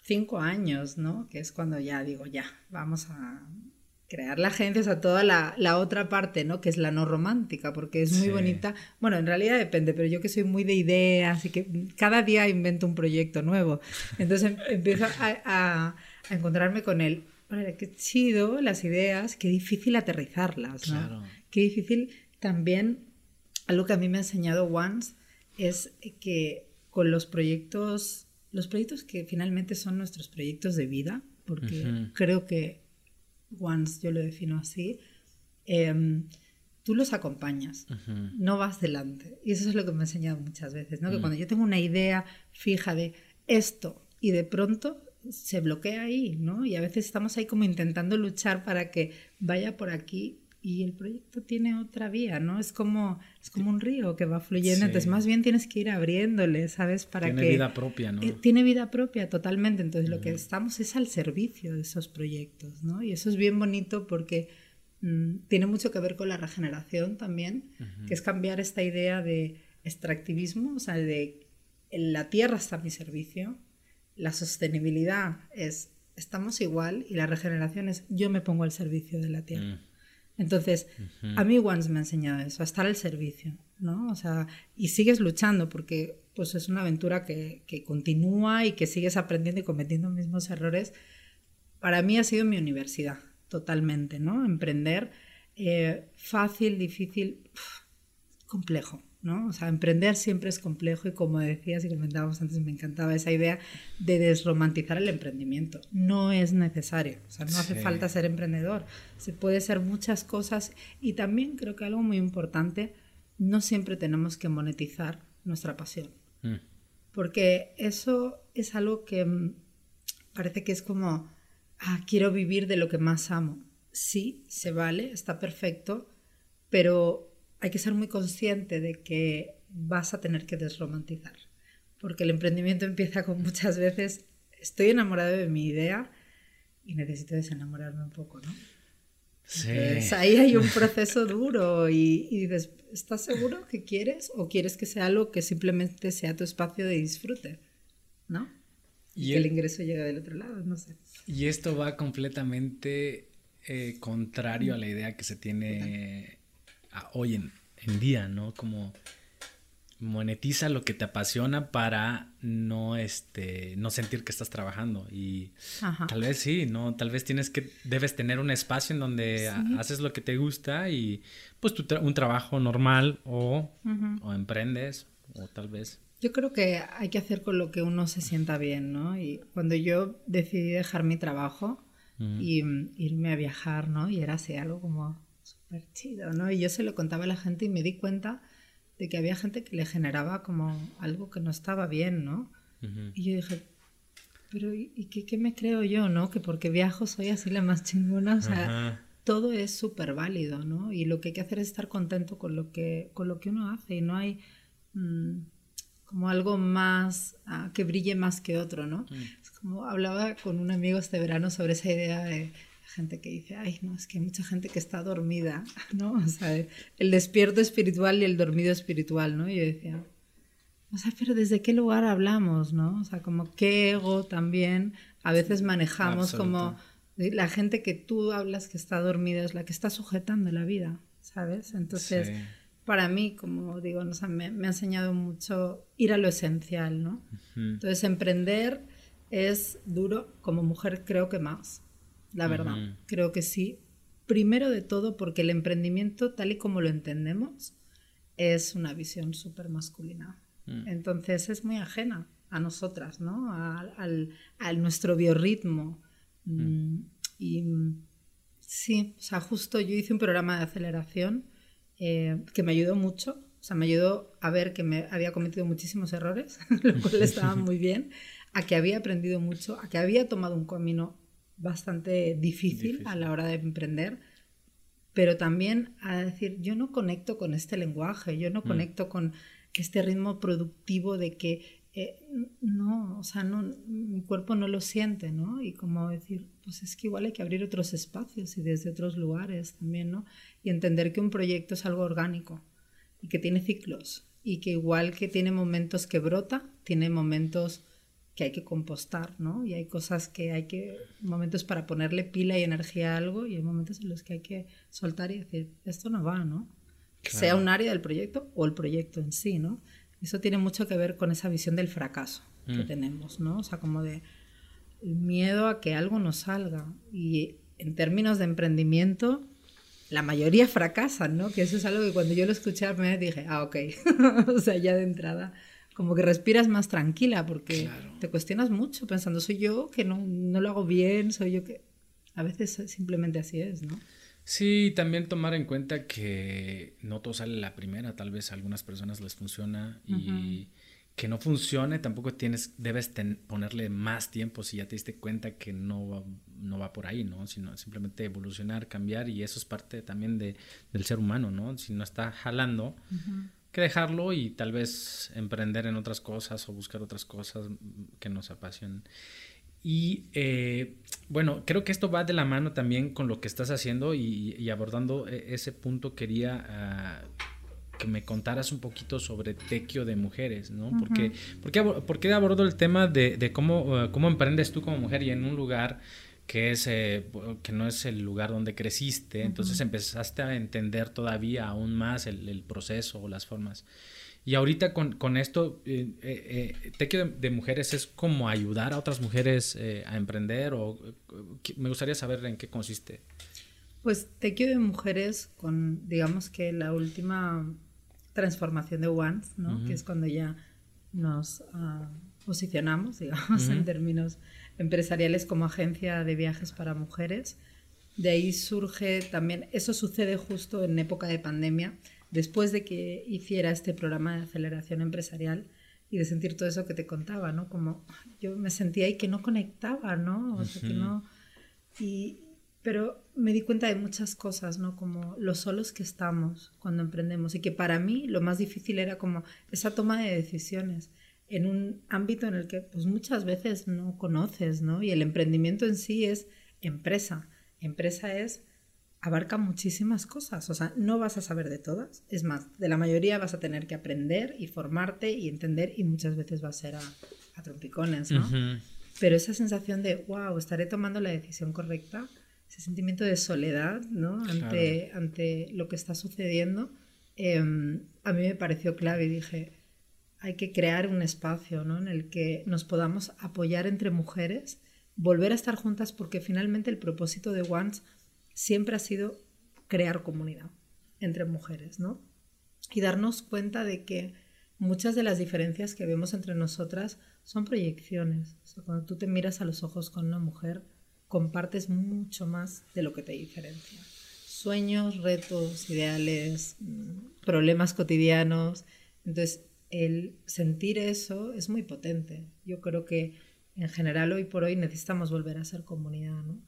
cinco años, ¿no? Que es cuando ya digo, ya, vamos a, crear la agencia, o sea, toda la, la, otra parte, ¿no? Que es la no romántica, porque es muy bonita. Bueno, en realidad depende, pero yo que soy muy de ideas y que cada día invento un proyecto nuevo. Entonces em, empiezo a, a, encontrarme con él. qué chido las ideas, qué difícil aterrizarlas, ¿no? Claro. Qué difícil también, algo que a mí me ha enseñado Once, es que con los proyectos, los proyectos que finalmente son nuestros proyectos de vida, porque creo que once yo lo defino así, em, tú los acompañas, no vas delante. Y eso es lo que me ha enseñado muchas veces, ¿no? Que mm. cuando yo tengo una idea fija de esto y de pronto se bloquea ahí, ¿no? Y a veces estamos ahí como intentando luchar para que vaya por aquí y el proyecto tiene otra vía, ¿no? Es como, es como un río que va fluyendo, entonces más bien tienes que ir abriéndole, ¿sabes? Para tiene vida propia, ¿no? Eh, tiene vida propia totalmente, entonces lo que estamos es al servicio de esos proyectos, ¿no? Y eso es bien bonito porque mm, tiene mucho que ver con la regeneración también, que es cambiar esta idea de extractivismo, o sea, de la tierra está a mi servicio, la sostenibilidad es estamos igual y la regeneración es yo me pongo al servicio de la tierra. Mm. Entonces, a mí Once me ha enseñado eso, a estar al servicio, ¿no? O sea, y sigues luchando porque pues es una aventura que, que continúa y que sigues aprendiendo y cometiendo mismos errores. Para mí ha sido mi universidad, totalmente, ¿no? Emprender, eh, fácil, difícil, complejo, ¿no? O sea, emprender siempre es complejo y como decías y comentábamos antes, me encantaba esa idea de desromantizar el emprendimiento. No es necesario, o sea, no hace falta ser emprendedor, se puede ser muchas cosas y también creo que algo muy importante, no siempre tenemos que monetizar nuestra pasión, mm. porque eso es algo que mm, parece que es como, ah, quiero vivir de lo que más amo. Sí, se vale, está perfecto, pero hay que ser muy consciente de que vas a tener que desromantizar, porque el emprendimiento empieza con muchas veces, estoy enamorado de mi idea y necesito desenamorarme un poco, ¿no? Sí. ahí hay un proceso duro y, y dices, ¿estás seguro que quieres o quieres que sea algo que simplemente sea tu espacio de disfrute? ¿No? Y, que el, ingreso llegue del otro lado, no sé. Y esto va completamente eh, contrario a la idea que se tiene hoy en, en día, ¿no? Como monetiza lo que te apasiona para no este no sentir que estás trabajando. Y tal vez sí no tal vez tienes que debes tener un espacio en donde haces lo que te gusta y pues tu un trabajo normal o, o emprendes o tal vez. Yo creo que hay que hacer con lo que uno se sienta bien no y cuando yo decidí dejar mi trabajo y irme a viajar no y era así algo como súper chido no y yo se lo contaba a la gente y me di cuenta de que había gente que le generaba como algo que no estaba bien, ¿no? Y yo dije, pero ¿y, qué, me creo yo, no? Que porque viajo soy así la más chingona, o sea, todo es súper válido, ¿no? Y lo que hay que hacer es estar contento con lo que, con lo que uno hace y no hay mm, como algo más, ah, que brille más que otro, ¿no? Mm. Es como hablaba con un amigo este verano sobre esa idea de gente que dice, ay, no, es que hay mucha gente que está dormida, ¿no? O sea, el despierto espiritual y el dormido espiritual, ¿no? Y yo decía, o sea, pero ¿desde qué lugar hablamos, no? O sea, como qué ego también a veces manejamos como la gente que tú hablas que está dormida es la que está sujetando la vida, ¿sabes? Entonces, para mí, como digo, no, me, me, ha enseñado mucho ir a lo esencial, ¿no? Entonces, emprender es duro, como mujer creo que más la verdad. Creo que sí. Primero de todo porque el emprendimiento, tal y como lo entendemos, es una visión súper masculina. Mm. Entonces es muy ajena a nosotras, ¿no? A, nuestro biorritmo. Mm. Mm, y sí, o sea, justo yo hice un programa de aceleración eh, que me ayudó mucho. O sea, me ayudó a ver que me había cometido muchísimos errores, lo cual estaba muy bien, a que había aprendido mucho, a que había tomado un camino bastante difícil, a la hora de emprender, pero también a decir, yo no conecto con este lenguaje, yo no mm. conecto con este ritmo productivo de que eh, no, o sea, no, mi cuerpo no lo siente, ¿no? Y como decir, pues es que igual hay que abrir otros espacios y desde otros lugares también, ¿no? Y entender que un proyecto es algo orgánico y que tiene ciclos y que igual que tiene momentos que brota, tiene momentos que hay que compostar, ¿no? Y hay cosas que hay que, momentos para ponerle pila y energía a algo y hay momentos en los que hay que soltar y decir, esto no va, ¿no? Sea un área del proyecto o el proyecto en sí, ¿no? Eso tiene mucho que ver con esa visión del fracaso que mm. tenemos, ¿no? O sea, como de el miedo a que algo no salga. Y en términos de emprendimiento, la mayoría fracasan, ¿no? Que eso es algo que cuando yo lo escuché primera dije, ah, ok, o sea, ya de entrada como que respiras más tranquila porque te cuestionas mucho pensando, soy yo que no, no, lo hago bien, soy yo que... A veces simplemente así es, ¿no? Sí, también tomar en cuenta que no todo sale la primera, tal vez a algunas personas les funciona y que no funcione tampoco tienes, debes ponerle más tiempo si ya te diste cuenta que no va, no va por ahí, ¿no? Sino simplemente evolucionar, cambiar y eso es parte también de, del ser humano, ¿no? Si no está jalando que dejarlo y tal vez emprender en otras cosas o buscar otras cosas que nos apasionen. Y eh, bueno, creo que esto va de la mano también con lo que estás haciendo y, abordando e, ese punto quería ah, que me contaras un poquito sobre tequio de mujeres, ¿no? porque, porque, abordo el tema de, de cómo, ah, cómo emprendes tú como mujer y en un lugar que, es, eh, que no es el lugar donde creciste, entonces empezaste a entender todavía aún más el, proceso o las formas. Y ahorita con, con esto, eh, eh, Tequio de, Mujeres es como ayudar a otras mujeres a emprender o me gustaría saber en qué consiste. Pues Tequio de Mujeres con, digamos que la última transformación de Once, ¿no? Que es cuando ya nos ah, posicionamos, digamos, en términos empresariales como agencia de viajes para mujeres. De ahí surge también, eso sucede justo en época de pandemia, después de que hiciera este programa de aceleración empresarial y de sentir todo eso que te contaba, ¿no? Como yo me sentía ahí que no conectaba, ¿no? O sea, que no... Y, pero me di cuenta de muchas cosas, ¿no? Como los solos que estamos cuando emprendemos y que para mí lo más difícil era como esa toma de decisiones en un ámbito en el que pues muchas veces no conoces, ¿no? Y el emprendimiento en sí es empresa. Empresa es abarca muchísimas cosas. O sea, no vas a saber de todas. Es más, de la mayoría vas a tener que aprender y formarte y entender y muchas veces va a ser a, trompicones, ¿no? Pero esa sensación de, wow, estaré tomando la decisión correcta, ese sentimiento de soledad, ¿no? Ante, ante lo que está sucediendo, em, a mí me pareció clave y dije, hay que crear un espacio, ¿no? En el que nos podamos apoyar entre mujeres, volver a estar juntas, porque finalmente el propósito de Once siempre ha sido crear comunidad entre mujeres, ¿no? Y darnos cuenta de que muchas de las diferencias que vemos entre nosotras son proyecciones. cuando tú te miras a los ojos con una mujer, compartes mucho más de lo que te diferencia. Sueños, retos, ideales, mm, problemas cotidianos. Entonces, el sentir eso es muy potente. Yo creo que en general hoy por hoy necesitamos volver a ser comunidad, ¿no?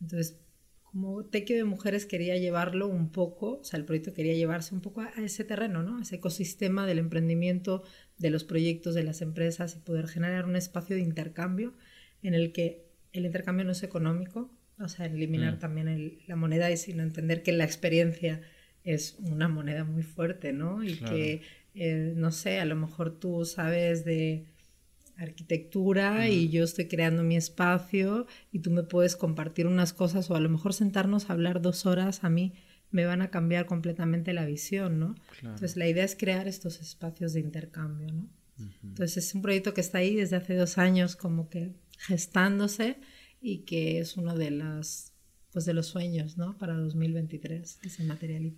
Entonces, como Tequio de Mujeres quería llevarlo un poco, o sea, el proyecto quería llevarse un poco a, ese terreno, ¿no? A ese ecosistema del emprendimiento, de los proyectos, de las empresas y poder generar un espacio de intercambio en el que el intercambio no es económico, o sea, eliminar mm. también la moneda y sino entender que la experiencia es una moneda muy fuerte, ¿no? Y que, eh, no sé, a lo mejor tú sabes de arquitectura y yo estoy creando mi espacio y tú me puedes compartir unas cosas o a lo mejor sentarnos a hablar dos horas a mí me van a cambiar completamente la visión, ¿no? Entonces la idea es crear estos espacios de intercambio, ¿no? Entonces es un proyecto que está ahí desde hace dos años como que gestándose y que es uno de las pues de los sueños, ¿no? Para 2023 que se materialice.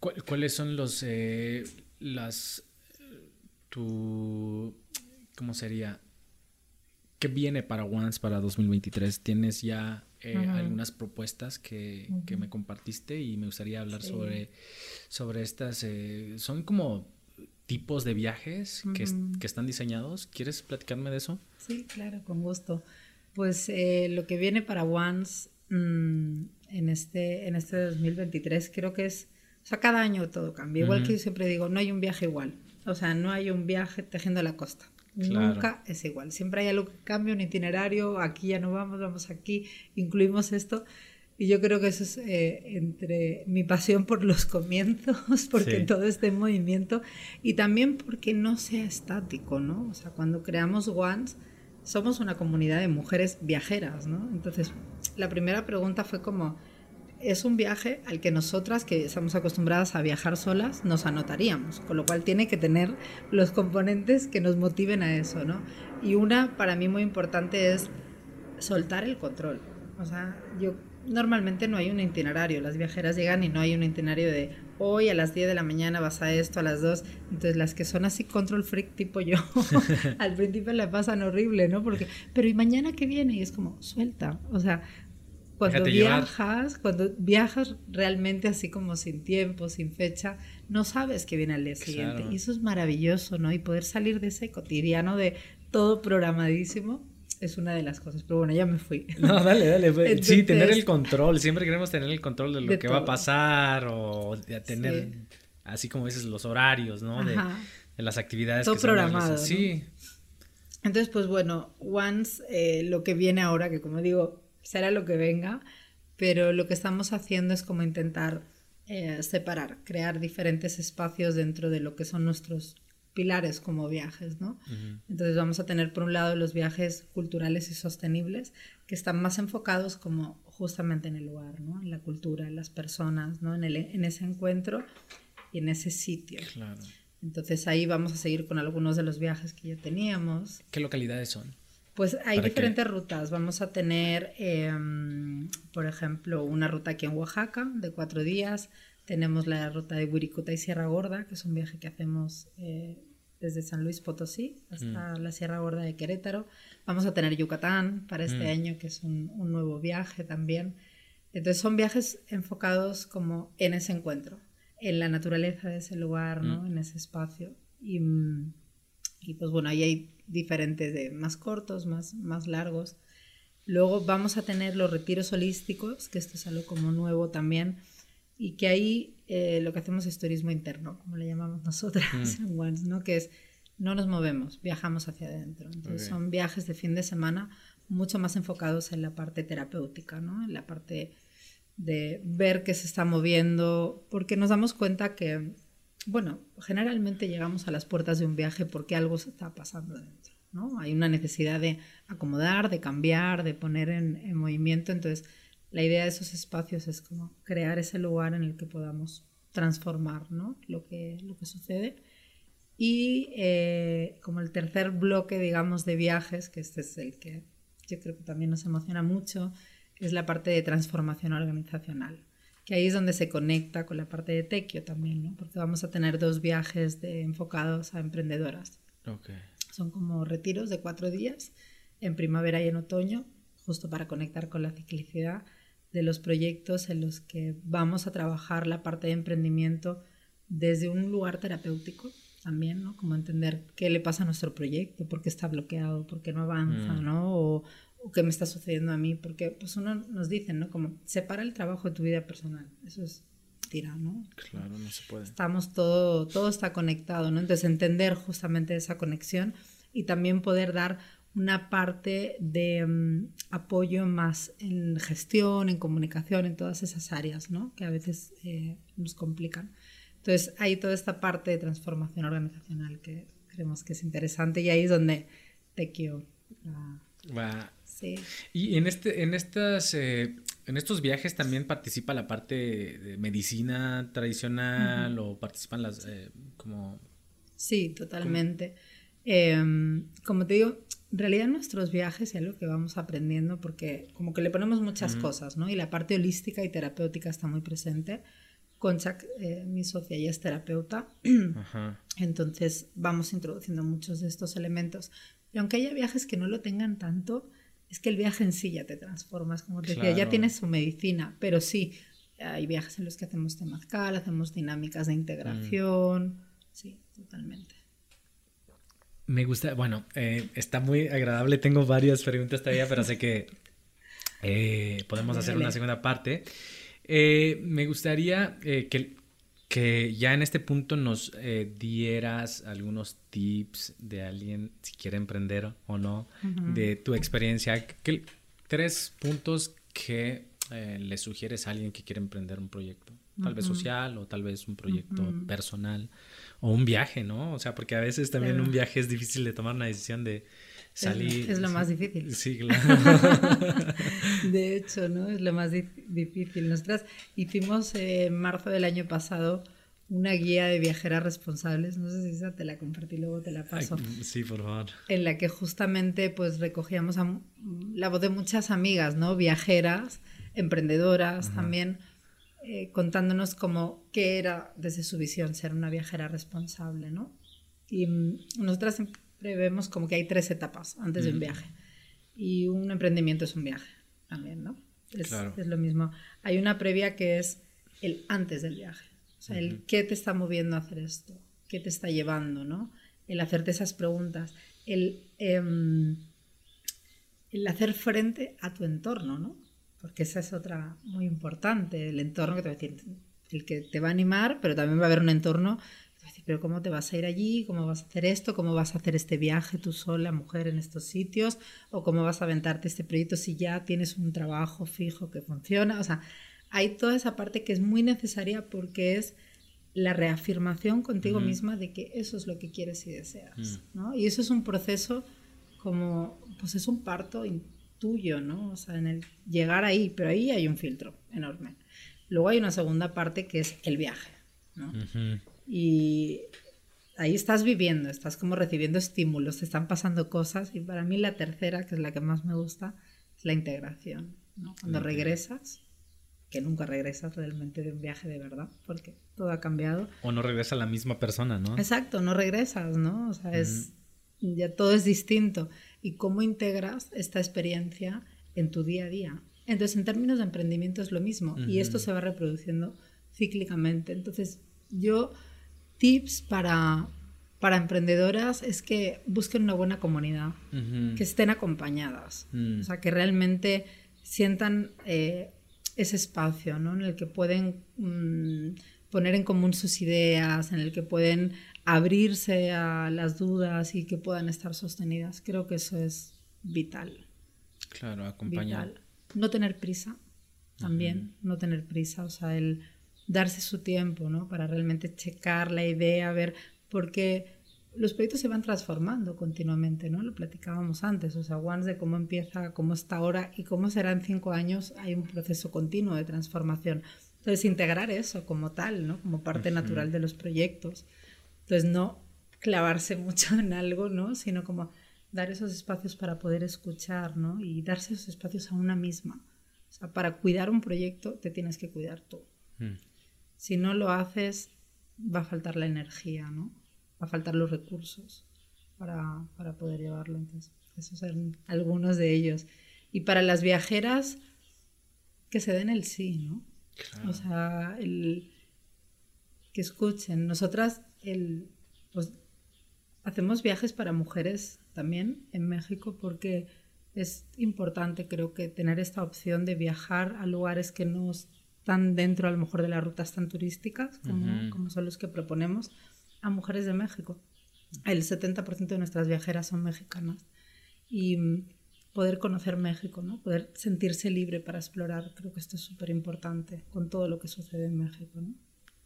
¿Cuáles son los eh, las tu ¿cómo sería? ¿Qué viene para Once para 2023? ¿Tienes ya eh, algunas propuestas que, me compartiste y me gustaría hablar sobre, sobre estas? Eh, son como tipos de viajes que, están diseñados. ¿Quieres platicarme de eso? Sí, claro, con gusto. Pues eh, lo que viene para Once mm, en, este, en este 2023 creo que es, o sea, cada año todo cambia. Igual que yo siempre digo, no hay un viaje igual. O sea, no hay un viaje tejiendo la costa. Nunca es igual. Siempre hay algo que cambia, un itinerario, aquí ya no vamos, vamos aquí, incluimos esto. Y yo creo que eso es eh, entre mi pasión por los comienzos, porque todo esté en movimiento, y también porque no sea estático, ¿no? O sea, cuando creamos Once, somos una comunidad de mujeres viajeras, ¿no? Entonces, la primera pregunta fue como, es un viaje al que nosotras, que estamos acostumbradas a viajar solas, nos anotaríamos, con lo cual tiene que tener los componentes que nos motiven a eso, ¿no? Y una para mí muy importante es soltar el control. O sea, yo normalmente no hay un itinerario, las viajeras llegan y no hay un itinerario de hoy a las 10 de la mañana vas a esto, a las 2, entonces las que son así control freak tipo yo, al principio le pasan horrible, ¿no? Porque, pero ¿y mañana qué viene? Y es como, suelta, o sea, cuando viajas, cuando viajas realmente así como sin tiempo, sin fecha, no sabes qué viene al día siguiente. Y eso es maravilloso, ¿no? Y poder salir de ese cotidiano de todo programadísimo es una de las cosas. Pero bueno, ya me fui. No, dale, dale. sí, tener el control. Siempre queremos tener el control de lo que va a pasar o de tener, así como dices, los horarios, ¿no? De, las actividades. Todo programado. Sí. Entonces, pues bueno, once eh, lo que viene ahora, que como digo, será lo que venga, pero lo que estamos haciendo es como intentar eh, separar, crear diferentes espacios dentro de lo que son nuestros pilares como viajes, ¿no? Entonces vamos a tener por un lado los viajes culturales y sostenibles que están más enfocados como justamente en el lugar, ¿no? En la cultura, en las personas, ¿no? En, el, en ese encuentro y en ese sitio. Claro. Entonces ahí vamos a seguir con algunos de los viajes que ya teníamos. ¿Qué localidades son? Pues hay diferentes rutas. Vamos a tener, em, por ejemplo, una ruta aquí en Oaxaca de cuatro días. Tenemos la ruta de Wirikuta y Sierra Gorda, que es un viaje que hacemos eh, desde San Luis Potosí hasta mm. la Sierra Gorda de Querétaro. Vamos a tener Yucatán para este mm. año, que es un, nuevo viaje también. Entonces son viajes enfocados como en ese encuentro, en la naturaleza de ese lugar, ¿no? Mm. En ese espacio. Y, y pues bueno, ahí hay diferentes de más cortos, más, más largos. Luego vamos a tener los retiros holísticos, que esto es algo como nuevo también, y que ahí eh, lo que hacemos es turismo interno, como le llamamos nosotras mm. en ¿no? que es no nos movemos, viajamos hacia adentro. Entonces son viajes de fin de semana mucho más enfocados en la parte terapéutica, ¿no? en la parte de ver qué se está moviendo, porque nos damos cuenta que, bueno, generalmente llegamos a las puertas de un viaje porque algo se está pasando dentro, ¿no? Hay una necesidad de acomodar, de cambiar, de poner en, en movimiento, entonces la idea de esos espacios es como crear ese lugar en el que podamos transformar ¿no? lo, que, lo que sucede. Y eh, como el tercer bloque, digamos, de viajes, que este es el que yo creo que también nos emociona mucho, es la parte de transformación organizacional, que ahí es donde se conecta con la parte de Tequio también, ¿no? porque vamos a tener dos viajes de, enfocados a emprendedoras. Son como retiros de cuatro días, en primavera y en otoño, justo para conectar con la ciclicidad de los proyectos en los que vamos a trabajar la parte de emprendimiento desde un lugar terapéutico también, ¿no? Como entender qué le pasa a nuestro proyecto, por qué está bloqueado, por qué no avanza, mm. ¿no? O, qué me está sucediendo a mí, porque pues uno nos dice, ¿no? Como separa el trabajo de tu vida personal, eso es tira, ¿no? Claro, no se puede. Estamos todo, todo está conectado, ¿no? Entonces entender justamente esa conexión y también poder dar una parte de mm, apoyo más en gestión, en comunicación, en todas esas áreas, ¿no? Que a veces eh, nos complican. Entonces, hay toda esta parte de transformación organizacional que creemos que es interesante y ahí es donde Tequio Sí. Y en, este, en, estas, eh, en estos viajes también participa la parte de medicina tradicional o participan las eh, como... Sí, totalmente. Em, como te digo, en realidad nuestros viajes y algo que vamos aprendiendo, porque como que le ponemos muchas cosas, ¿no? Y la parte holística y terapéutica está muy presente. Concha, eh, mi socia, ella es terapeuta, entonces vamos introduciendo muchos de estos elementos. Y aunque haya viajes que no lo tengan tanto, es que el viaje en sí ya te transformas, como te decía, ya tienes su medicina, pero sí, hay viajes en los que hacemos temazcal, hacemos dinámicas de integración, mm. sí, totalmente. Me gusta, bueno, eh, está muy agradable. Tengo varias preguntas todavía, pero sé que eh, podemos hacer una segunda parte. Eh, me gustaría que, que, ya en este punto nos dieras algunos tips de alguien, si quiere emprender o no, de tu experiencia. Tres puntos que le sugieres a alguien que quiere emprender un proyecto, tal vez social o tal vez un proyecto personal o un viaje, ¿no? O sea, porque a veces también un viaje es difícil de tomar una decisión de salir. Es, lo más difícil. Sí, claro. de hecho, ¿no? Es lo más difícil. Nosotras hicimos en marzo del año pasado una guía de viajeras responsables, no sé si esa te la compartí, luego te la paso. sí, por favor. En la que justamente pues recogíamos la voz de muchas amigas, ¿no? Viajeras, emprendedoras también, eh, contándonos cómo qué era desde su visión ser una viajera responsable, ¿no? Y mm, nosotras siempre vemos como que hay tres etapas antes de un viaje. Y un emprendimiento es un viaje también, ¿no? Es, es, lo mismo. Hay una previa que es el antes del viaje. O sea, el qué te está moviendo a hacer esto, qué te está llevando, ¿no? El hacerte esas preguntas, el, em, el hacer frente a tu entorno, ¿no? porque esa es otra muy importante, el entorno que te va a decir, el que te va a animar, pero también va a haber un entorno decir, pero ¿cómo te vas a ir allí? ¿Cómo vas a hacer esto? ¿Cómo vas a hacer este viaje tú sola, mujer, en estos sitios? ¿O cómo vas a aventarte este proyecto si ya tienes un trabajo fijo que funciona? O sea, hay toda esa parte que es muy necesaria porque es la reafirmación contigo misma de que eso es lo que quieres y deseas, mm. ¿no? Y eso es un proceso como, pues es un parto tuyo, ¿no? O sea, en el llegar ahí, pero ahí hay un filtro enorme. Luego hay una segunda parte que es el viaje, ¿no? Y ahí estás viviendo, estás como recibiendo estímulos, te están pasando cosas y para mí la tercera, que es la que más me gusta, es la integración, ¿no? Cuando regresas, que nunca regresas realmente de un viaje de verdad, porque todo ha cambiado. O no regresa la misma persona, ¿no? Exacto, no regresas, ¿no? O sea, es, ya todo es distinto y cómo integras esta experiencia en tu día a día. Entonces, en términos de emprendimiento es lo mismo y esto se va reproduciendo cíclicamente. Entonces, yo tips para, para emprendedoras es que busquen una buena comunidad, que estén acompañadas, mm. o sea, que realmente sientan eh, ese espacio ¿no? en el que pueden mm, poner en común sus ideas, en el que pueden abrirse a las dudas y que puedan estar sostenidas. Creo que eso es vital. Claro, acompañar. No tener prisa. también, no tener prisa, o sea, el darse su tiempo, ¿no? Para realmente checar la idea, ver, porque los proyectos se van transformando continuamente, ¿no? Lo platicábamos antes, o sea, once de cómo empieza, cómo está ahora y cómo será en cinco años, hay un proceso continuo de transformación. Entonces, integrar eso como tal, ¿no? Como parte natural de los proyectos. Entonces, no clavarse mucho en algo, ¿no? Sino como dar esos espacios para poder escuchar, ¿no? Y darse esos espacios a una misma. O sea, para cuidar un proyecto te tienes que cuidar tú. Mm. Si no lo haces, va a faltar la energía, ¿no? Va a faltar los recursos para, para poder llevarlo. Entonces, esos son algunos de ellos. Y para las viajeras, que se den el sí, ¿no? O sea, el, que escuchen. Nosotras, el, pues, hacemos viajes para mujeres también en México porque es importante, creo que, tener esta opción de viajar a lugares que no están dentro, a lo mejor, de las rutas tan turísticas como, como son los que proponemos a mujeres de México. El 70% de nuestras viajeras son mexicanas. Y mm, poder conocer México, ¿no? Poder sentirse libre para explorar, creo que esto es súper importante con todo lo que sucede en México, ¿no?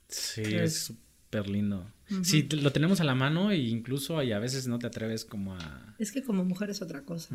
Sí, es súper lindo. Sí, lo tenemos a la mano e incluso a veces no te atreves como a... Es que como mujer es otra cosa,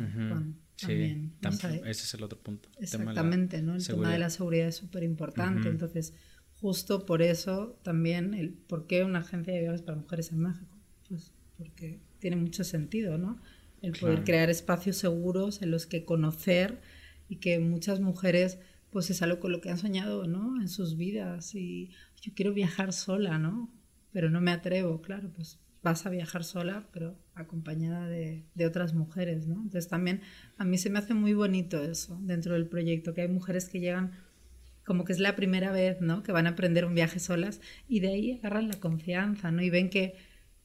sí, también. ese es el otro punto. Exactamente, ¿no? El tema de la seguridad es súper importante, entonces justo por eso también el por qué una agencia de viajes para mujeres en México, pues porque tiene mucho sentido, ¿no? El poder crear espacios seguros en los que conocer y que muchas mujeres pues es algo con lo que han soñado, ¿no? En sus vidas y yo quiero viajar sola, ¿no? Pero no me atrevo, claro, pues vas a viajar sola, pero acompañada de, de, otras mujeres, ¿no? Entonces también a mí se me hace muy bonito eso dentro del proyecto, que hay mujeres que llegan como que es la primera vez, ¿no? Que van a aprender un viaje solas y de ahí agarran la confianza, ¿no? Y ven que,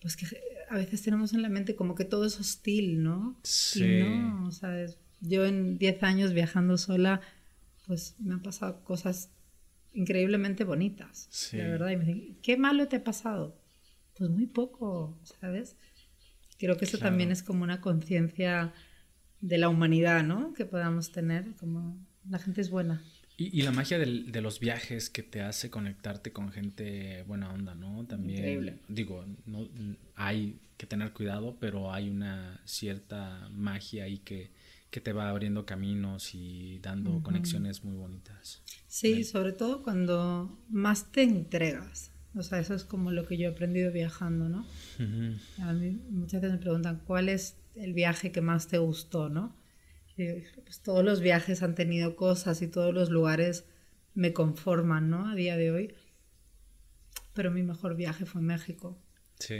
pues que a veces tenemos en la mente como que todo es hostil, ¿no? Sí. Y no, o sea, yo en 10 años viajando sola, pues me han pasado cosas increíblemente bonitas, sí. la verdad. Y me dicen, ¿qué malo te ha pasado? Pues muy poco, ¿sabes? Creo que eso también es como una conciencia de la humanidad, ¿no? Que podamos tener, como la gente es buena. Y, y la magia del, de los viajes que te hace conectarte con gente buena onda, ¿no? También, Increíble. digo, no, hay que tener cuidado, pero hay una cierta magia ahí que, que te va abriendo caminos y dando conexiones muy bonitas. Sí, sobre todo cuando más te entregas. O sea, eso es como lo que yo he aprendido viajando, ¿no? A mí muchas veces me preguntan, ¿cuál es el viaje que más te gustó, no? pues todos los viajes han tenido cosas y todos los lugares me conforman, ¿no? A día de hoy. Pero mi mejor viaje fue México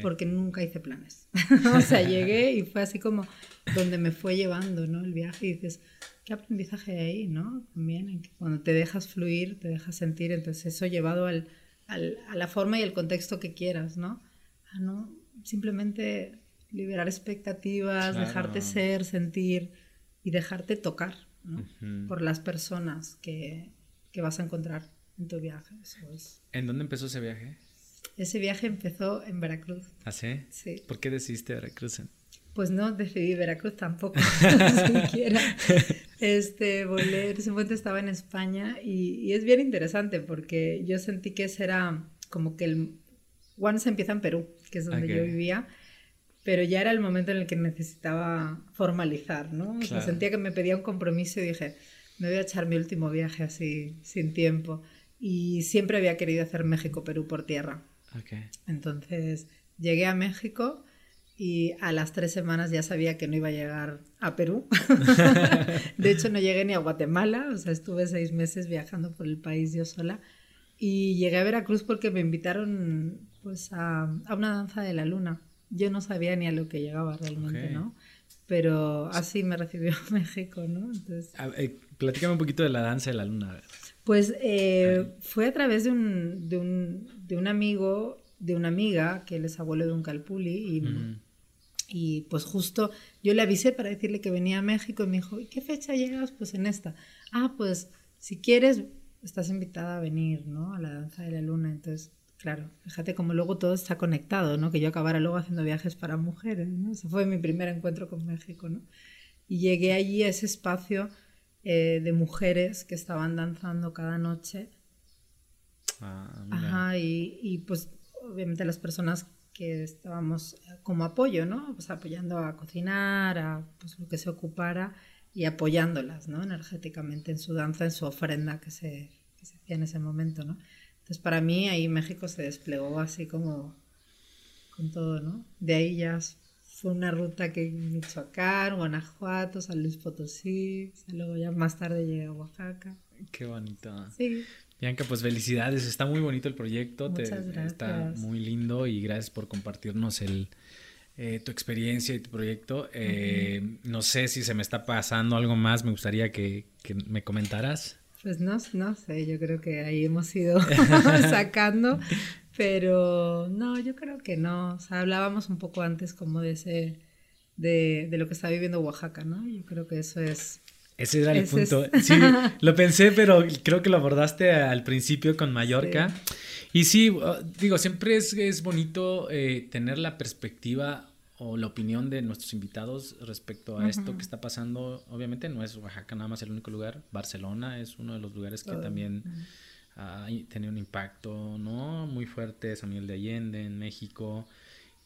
porque nunca hice planes. o sea, llegué y fue así como donde me fue llevando, ¿no? El viaje y dices, ¿qué aprendizaje hay ahí, no? También, cuando te dejas fluir, te dejas sentir, entonces eso llevado al, al, a la forma y el contexto que quieras, ¿no? A no simplemente liberar expectativas, dejarte ser, sentir y dejarte tocar, ¿no? Por las personas que, que vas a encontrar en tu viaje. Eso es. ¿En dónde empezó ese viaje? Ese viaje empezó en Veracruz. ¿Ah, sí? Sí. ¿Por qué decidiste Veracruz? Pues no decidí Veracruz tampoco, siquiera. Este, volé, en ese momento estaba en España y, y, es bien interesante porque yo sentí que ese era como que el... One se empieza en Perú, que es donde yo vivía, pero ya era el momento en el que necesitaba formalizar, ¿no? sentía que me pedía un compromiso y dije, me voy a echar mi último viaje así, sin tiempo. Y siempre había querido hacer México-Perú por tierra. Entonces llegué a México y a las tres semanas ya sabía que no iba a llegar a Perú. de hecho, no llegué ni a Guatemala, o sea, estuve seis meses viajando por el país yo sola. Y llegué a Veracruz porque me invitaron pues, a, a una danza de la luna. Yo no sabía ni a lo que llegaba realmente, ¿no? Pero así me recibió México, ¿no? Entonces... Eh, platícame un poquito de la danza de la luna. Pues eh, fue a través de un, de, un, de un, amigo, de una amiga, que él es abuelo de un calpuli, y, y, pues justo yo le avisé para decirle que venía a México y me dijo, ¿y qué fecha llegas? Pues en esta. Ah, pues si quieres, estás invitada a venir, ¿no? A la danza de la luna. Entonces, claro, fíjate cómo luego todo está conectado, ¿no? Que yo acabara luego haciendo viajes para mujeres, ¿no? Ese fue mi primer encuentro con México, ¿no? Y llegué allí a ese espacio eh, de mujeres que estaban danzando cada noche. Ah, Ajá, y, y, pues obviamente las personas que estábamos como apoyo, ¿no? Pues apoyando a cocinar, a pues, lo que se ocupara y apoyándolas, ¿no? Energéticamente en su danza, en su ofrenda que se, que se hacía en ese momento, ¿no? Entonces para mí ahí México se desplegó así como con todo, ¿no? De ahí ya fue una ruta que Michoacán, Guanajuato, San Luis Potosí, luego ya más tarde llegué a Oaxaca. Qué bonito. Sí. Bianca, pues felicidades, está muy bonito el proyecto, Muchas gracias. está muy lindo y gracias por compartirnos el, eh, tu experiencia y tu proyecto. Eh, no sé si se me está pasando algo más, me gustaría que, que me comentaras. Pues no, no sé, yo creo que ahí hemos ido sacando pero no, yo creo que no. O sea, hablábamos un poco antes como de ese, de, de lo que está viviendo Oaxaca, ¿no? Yo creo que eso es... Ese era el punto. Sí, lo pensé, pero creo que lo abordaste al principio con Mallorca. Y sí, uh, digo, siempre es, es bonito eh, tener la perspectiva o la opinión de nuestros invitados respecto a esto que está pasando. Obviamente no es Oaxaca nada más el único lugar. Barcelona es uno de los lugares que también ha tenido un impacto ¿no? muy fuerte, San Miguel de Allende en México.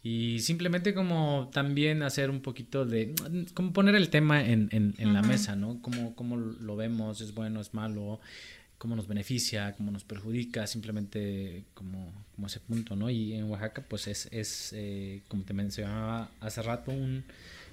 Y simplemente como también hacer un poquito de, como poner el tema en, en, la mesa, ¿no? Cómo, cómo lo vemos, es bueno, es malo, cómo nos beneficia, cómo nos perjudica, simplemente como, como ese punto, ¿no? Y en Oaxaca, pues es, es eh, como te mencionaba hace rato, un,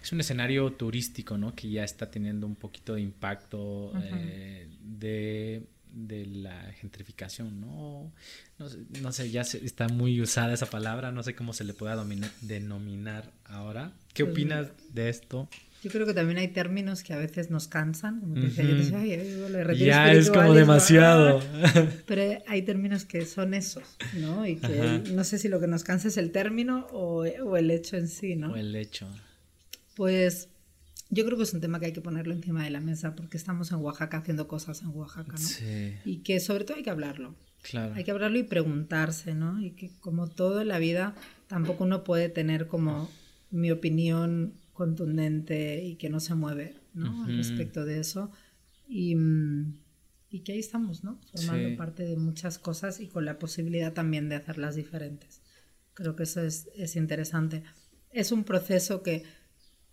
es un escenario turístico, ¿no? Que ya está teniendo un poquito de impacto eh, de de la gentrificación, ¿no? No, sé, ya está muy usada esa palabra, no sé cómo se le pueda denominar ahora. ¿Qué pues, opinas de esto? Yo creo que también hay términos que a veces nos cansan, como que ya es como demasiado. Pero hay términos que son esos, ¿no? Y que no sé si lo que nos cansa es el término o, o el hecho en sí, ¿no? O el hecho. Pues yo creo que es un tema que hay que ponerlo encima de la mesa porque estamos en Oaxaca haciendo cosas en Oaxaca, ¿no? Sí. Y que sobre todo hay que hablarlo. Claro. Hay que hablarlo y preguntarse, ¿no? Y que como todo en la vida, tampoco uno puede tener como mi opinión contundente y que no se mueve, ¿no? Al respecto de eso. Y, y, que ahí estamos, ¿no? Formando parte de muchas cosas y con la posibilidad también de hacerlas diferentes. Creo que eso es, es interesante. Es un proceso que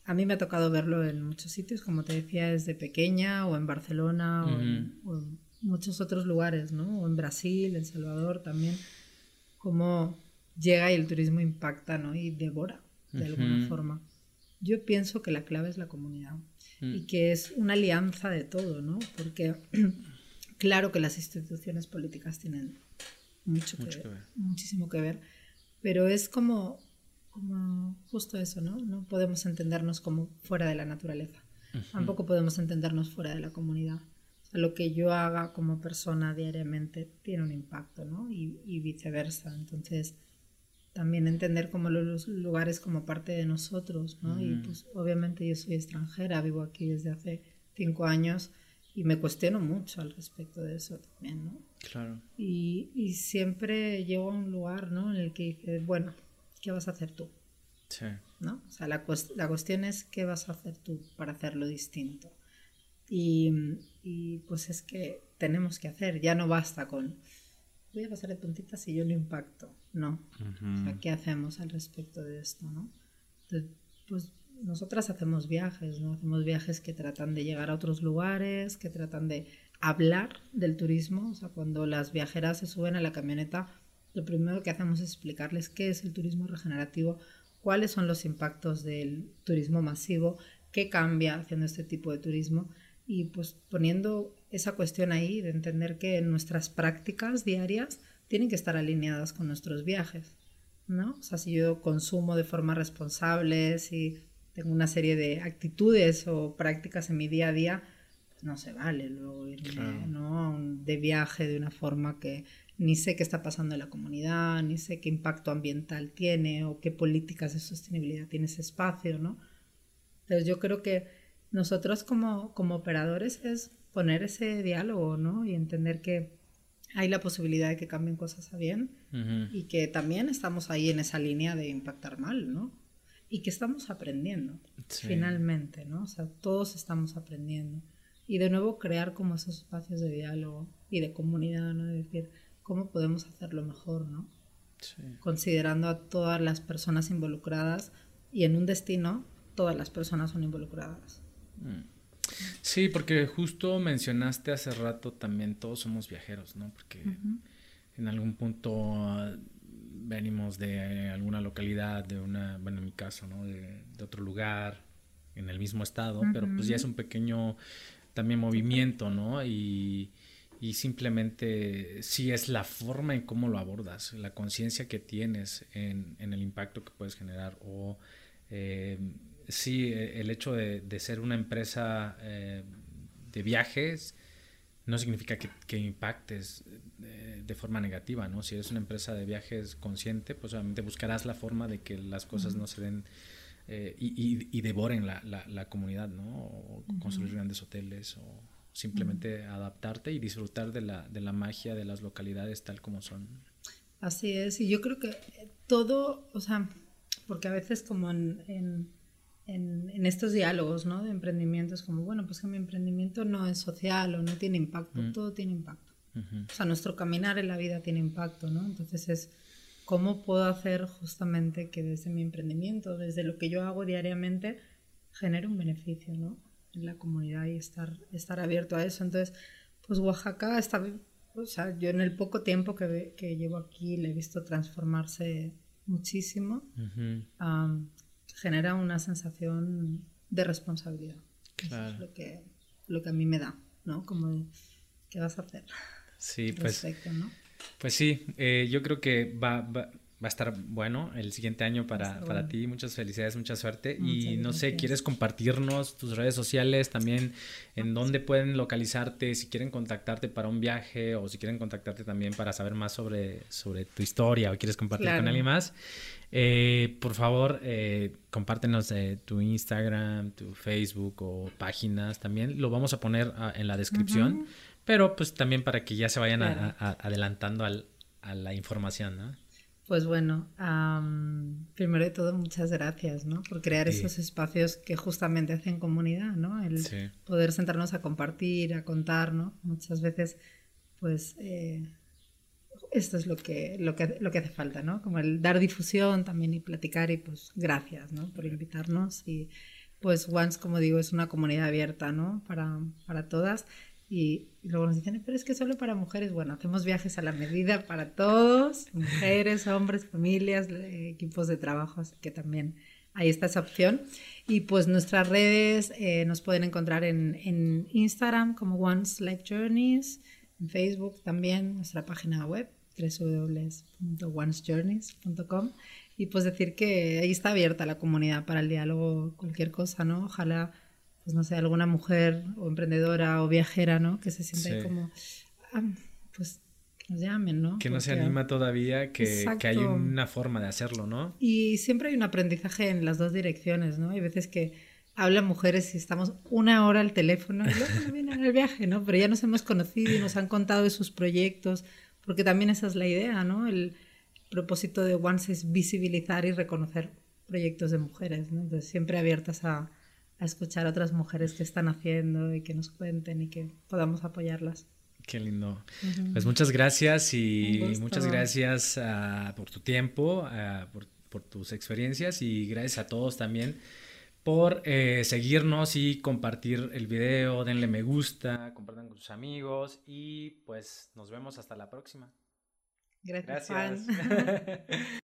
a mí me ha tocado verlo en muchos sitios, como te decía, desde pequeña, o en Barcelona, o, en, muchos otros lugares, ¿no? O en Brasil, en Salvador también, cómo llega y el turismo impacta, ¿no? Y devora, de alguna forma. Yo pienso que la clave es la comunidad y mm. que es una alianza de todo, ¿no? Porque claro que las instituciones políticas tienen mucho, que ver, muchísimo que ver, pero es como como justo eso, ¿no? No podemos entendernos como fuera de la naturaleza. Tampoco podemos entendernos fuera de la comunidad. lo que yo haga como persona diariamente tiene un impacto, ¿no? Y, viceversa. Entonces, también entender como los lugares como parte de nosotros, ¿no? Y pues obviamente yo soy extranjera, vivo aquí desde hace cinco años y me cuestiono mucho al respecto de eso también, ¿no? Claro. Y, y siempre llego a un lugar, ¿no? En el que bueno, ¿qué vas a hacer tú? Sí. ¿No? O sea, la, la, cuestión es qué vas a hacer tú para hacerlo distinto. Y, y, pues es que tenemos que hacer, ya no basta con voy a pasar de puntitas y yo lo impacto. No. O sea, ¿qué hacemos al respecto de esto? ¿no? Entonces, pues nosotras hacemos viajes, ¿no? Hacemos viajes que tratan de llegar a otros lugares, que tratan de hablar del turismo. O sea, cuando las viajeras se suben a la camioneta, lo primero que hacemos es explicarles qué es el turismo regenerativo, cuáles son los impactos del turismo masivo, qué cambia haciendo este tipo de turismo y pues poniendo esa cuestión ahí de entender que nuestras prácticas diarias tienen que estar alineadas con nuestros viajes, ¿no? O sea, si yo consumo de forma responsable, si tengo una serie de actitudes o prácticas en mi día a día, pues no se vale luego irme ¿no? de viaje de una forma que ni sé qué está pasando en la comunidad, ni sé qué impacto ambiental tiene o qué políticas de sostenibilidad tiene ese espacio, ¿no? Entonces yo creo que nosotros como, como operadores es poner ese diálogo, ¿no? Y entender que hay la posibilidad de que cambien cosas a bien y que también estamos ahí en esa línea de impactar mal, ¿no? Y que estamos aprendiendo, finalmente, ¿no? O sea, todos estamos aprendiendo y de nuevo crear como esos espacios de diálogo y de comunidad, ¿no? De decir, ¿cómo podemos hacerlo mejor, ¿no? Considerando a todas las personas involucradas y en un destino todas las personas son involucradas. Mm. Sí, porque justo mencionaste hace rato también todos somos viajeros, ¿no? Porque en algún punto ah, venimos de alguna localidad, de una, bueno, en mi caso, ¿no? De, otro lugar, en el mismo estado, pero pues ya es un pequeño también movimiento, ¿no? Y, simplemente sí es la forma en cómo lo abordas, la conciencia que tienes en, el impacto que puedes generar o eh, sí el hecho de, ser una empresa eh, de viajes no significa que, impactes eh, de, forma negativa, ¿no? Si eres una empresa de viajes consciente, pues obviamente buscarás la forma de que las cosas no se den eh, y, devoren la, la, comunidad, ¿no? O construir grandes hoteles o simplemente adaptarte y disfrutar de la, de la magia de las localidades tal como son. Así es, y yo creo que todo, o sea, porque a veces como en, en, en, estos diálogos, ¿no? De emprendimiento es como, bueno, pues que mi emprendimiento no es social o no tiene impacto, todo tiene impacto. O sea, nuestro caminar en la vida tiene impacto, ¿no? Entonces es ¿Cómo puedo hacer justamente que desde mi emprendimiento, desde lo que yo hago diariamente, genere un beneficio ¿no? En la comunidad y estar, estar abierto a eso? Entonces, pues Oaxaca está, o sea, yo en el poco tiempo que, que llevo aquí le he visto transformarse muchísimo. genera una sensación de responsabilidad. Eso es lo que, lo que a mí me da, ¿no? Como ¿qué vas a hacer? Sí, pues. ¿no? Pues sí, eh, yo creo que va, va, a estar bueno el siguiente año para, para ti. Muchas felicidades, mucha suerte. y no sé, ¿quieres compartirnos tus redes sociales también? ¿En dónde pueden localizarte? Si quieren contactarte para un viaje o si quieren contactarte también para saber más sobre, sobre tu historia o quieres compartir con alguien más. Eh, por favor, eh, compártenos tu Instagram, tu Facebook o páginas también. Lo vamos a poner ah, en la descripción pero pues también para que ya se vayan adelantando a la información, ¿no? Pues bueno, primero de todo muchas gracias, ¿no? Por crear esos espacios que justamente hacen comunidad, ¿no? El poder sentarnos a compartir, a contar, ¿no? Muchas veces, pues, eh, esto es lo que, lo, que, lo que hace falta, ¿no? Como el dar difusión también y platicar y pues gracias, ¿no? Por invitarnos y pues Once, como digo, es una comunidad abierta, ¿no? Para, para todas y, luego nos dicen, pero es que solo para mujeres. Bueno, hacemos viajes a la medida para todos, mujeres, hombres, familias, equipos de trabajo, así que también ahí está esa opción. Y pues nuestras redes eh, nos pueden encontrar en, en, Instagram como Once Life Journeys, en Facebook también, nuestra página web www.onesjourneys.com y pues decir que ahí está abierta la comunidad para el diálogo, cualquier cosa, ¿no? Ojalá pues no sé, alguna mujer o emprendedora o viajera, ¿no? Que se siente como, ah, pues nos llamen, ¿no? Que no se anima todavía, que, que, hay una forma de hacerlo, ¿no? Y siempre hay un aprendizaje en las dos direcciones, ¿no? Hay veces que hablan mujeres y estamos una hora al teléfono y luego no vienen el viaje, ¿no? Pero ya nos hemos conocido y nos han contado de sus proyectos, porque también esa es la idea, ¿no? El propósito de Once es visibilizar y reconocer proyectos de mujeres, ¿no? Entonces siempre abiertas a a escuchar a otras mujeres que están haciendo y que nos cuenten y que podamos apoyarlas. Qué lindo. Pues muchas gracias y muchas gracias ah, por tu tiempo, ah, por, tus experiencias y gracias a todos también por eh, seguirnos y compartir el video, denle me gusta, compartan con sus amigos y pues nos vemos hasta la próxima. Gracias. gracias.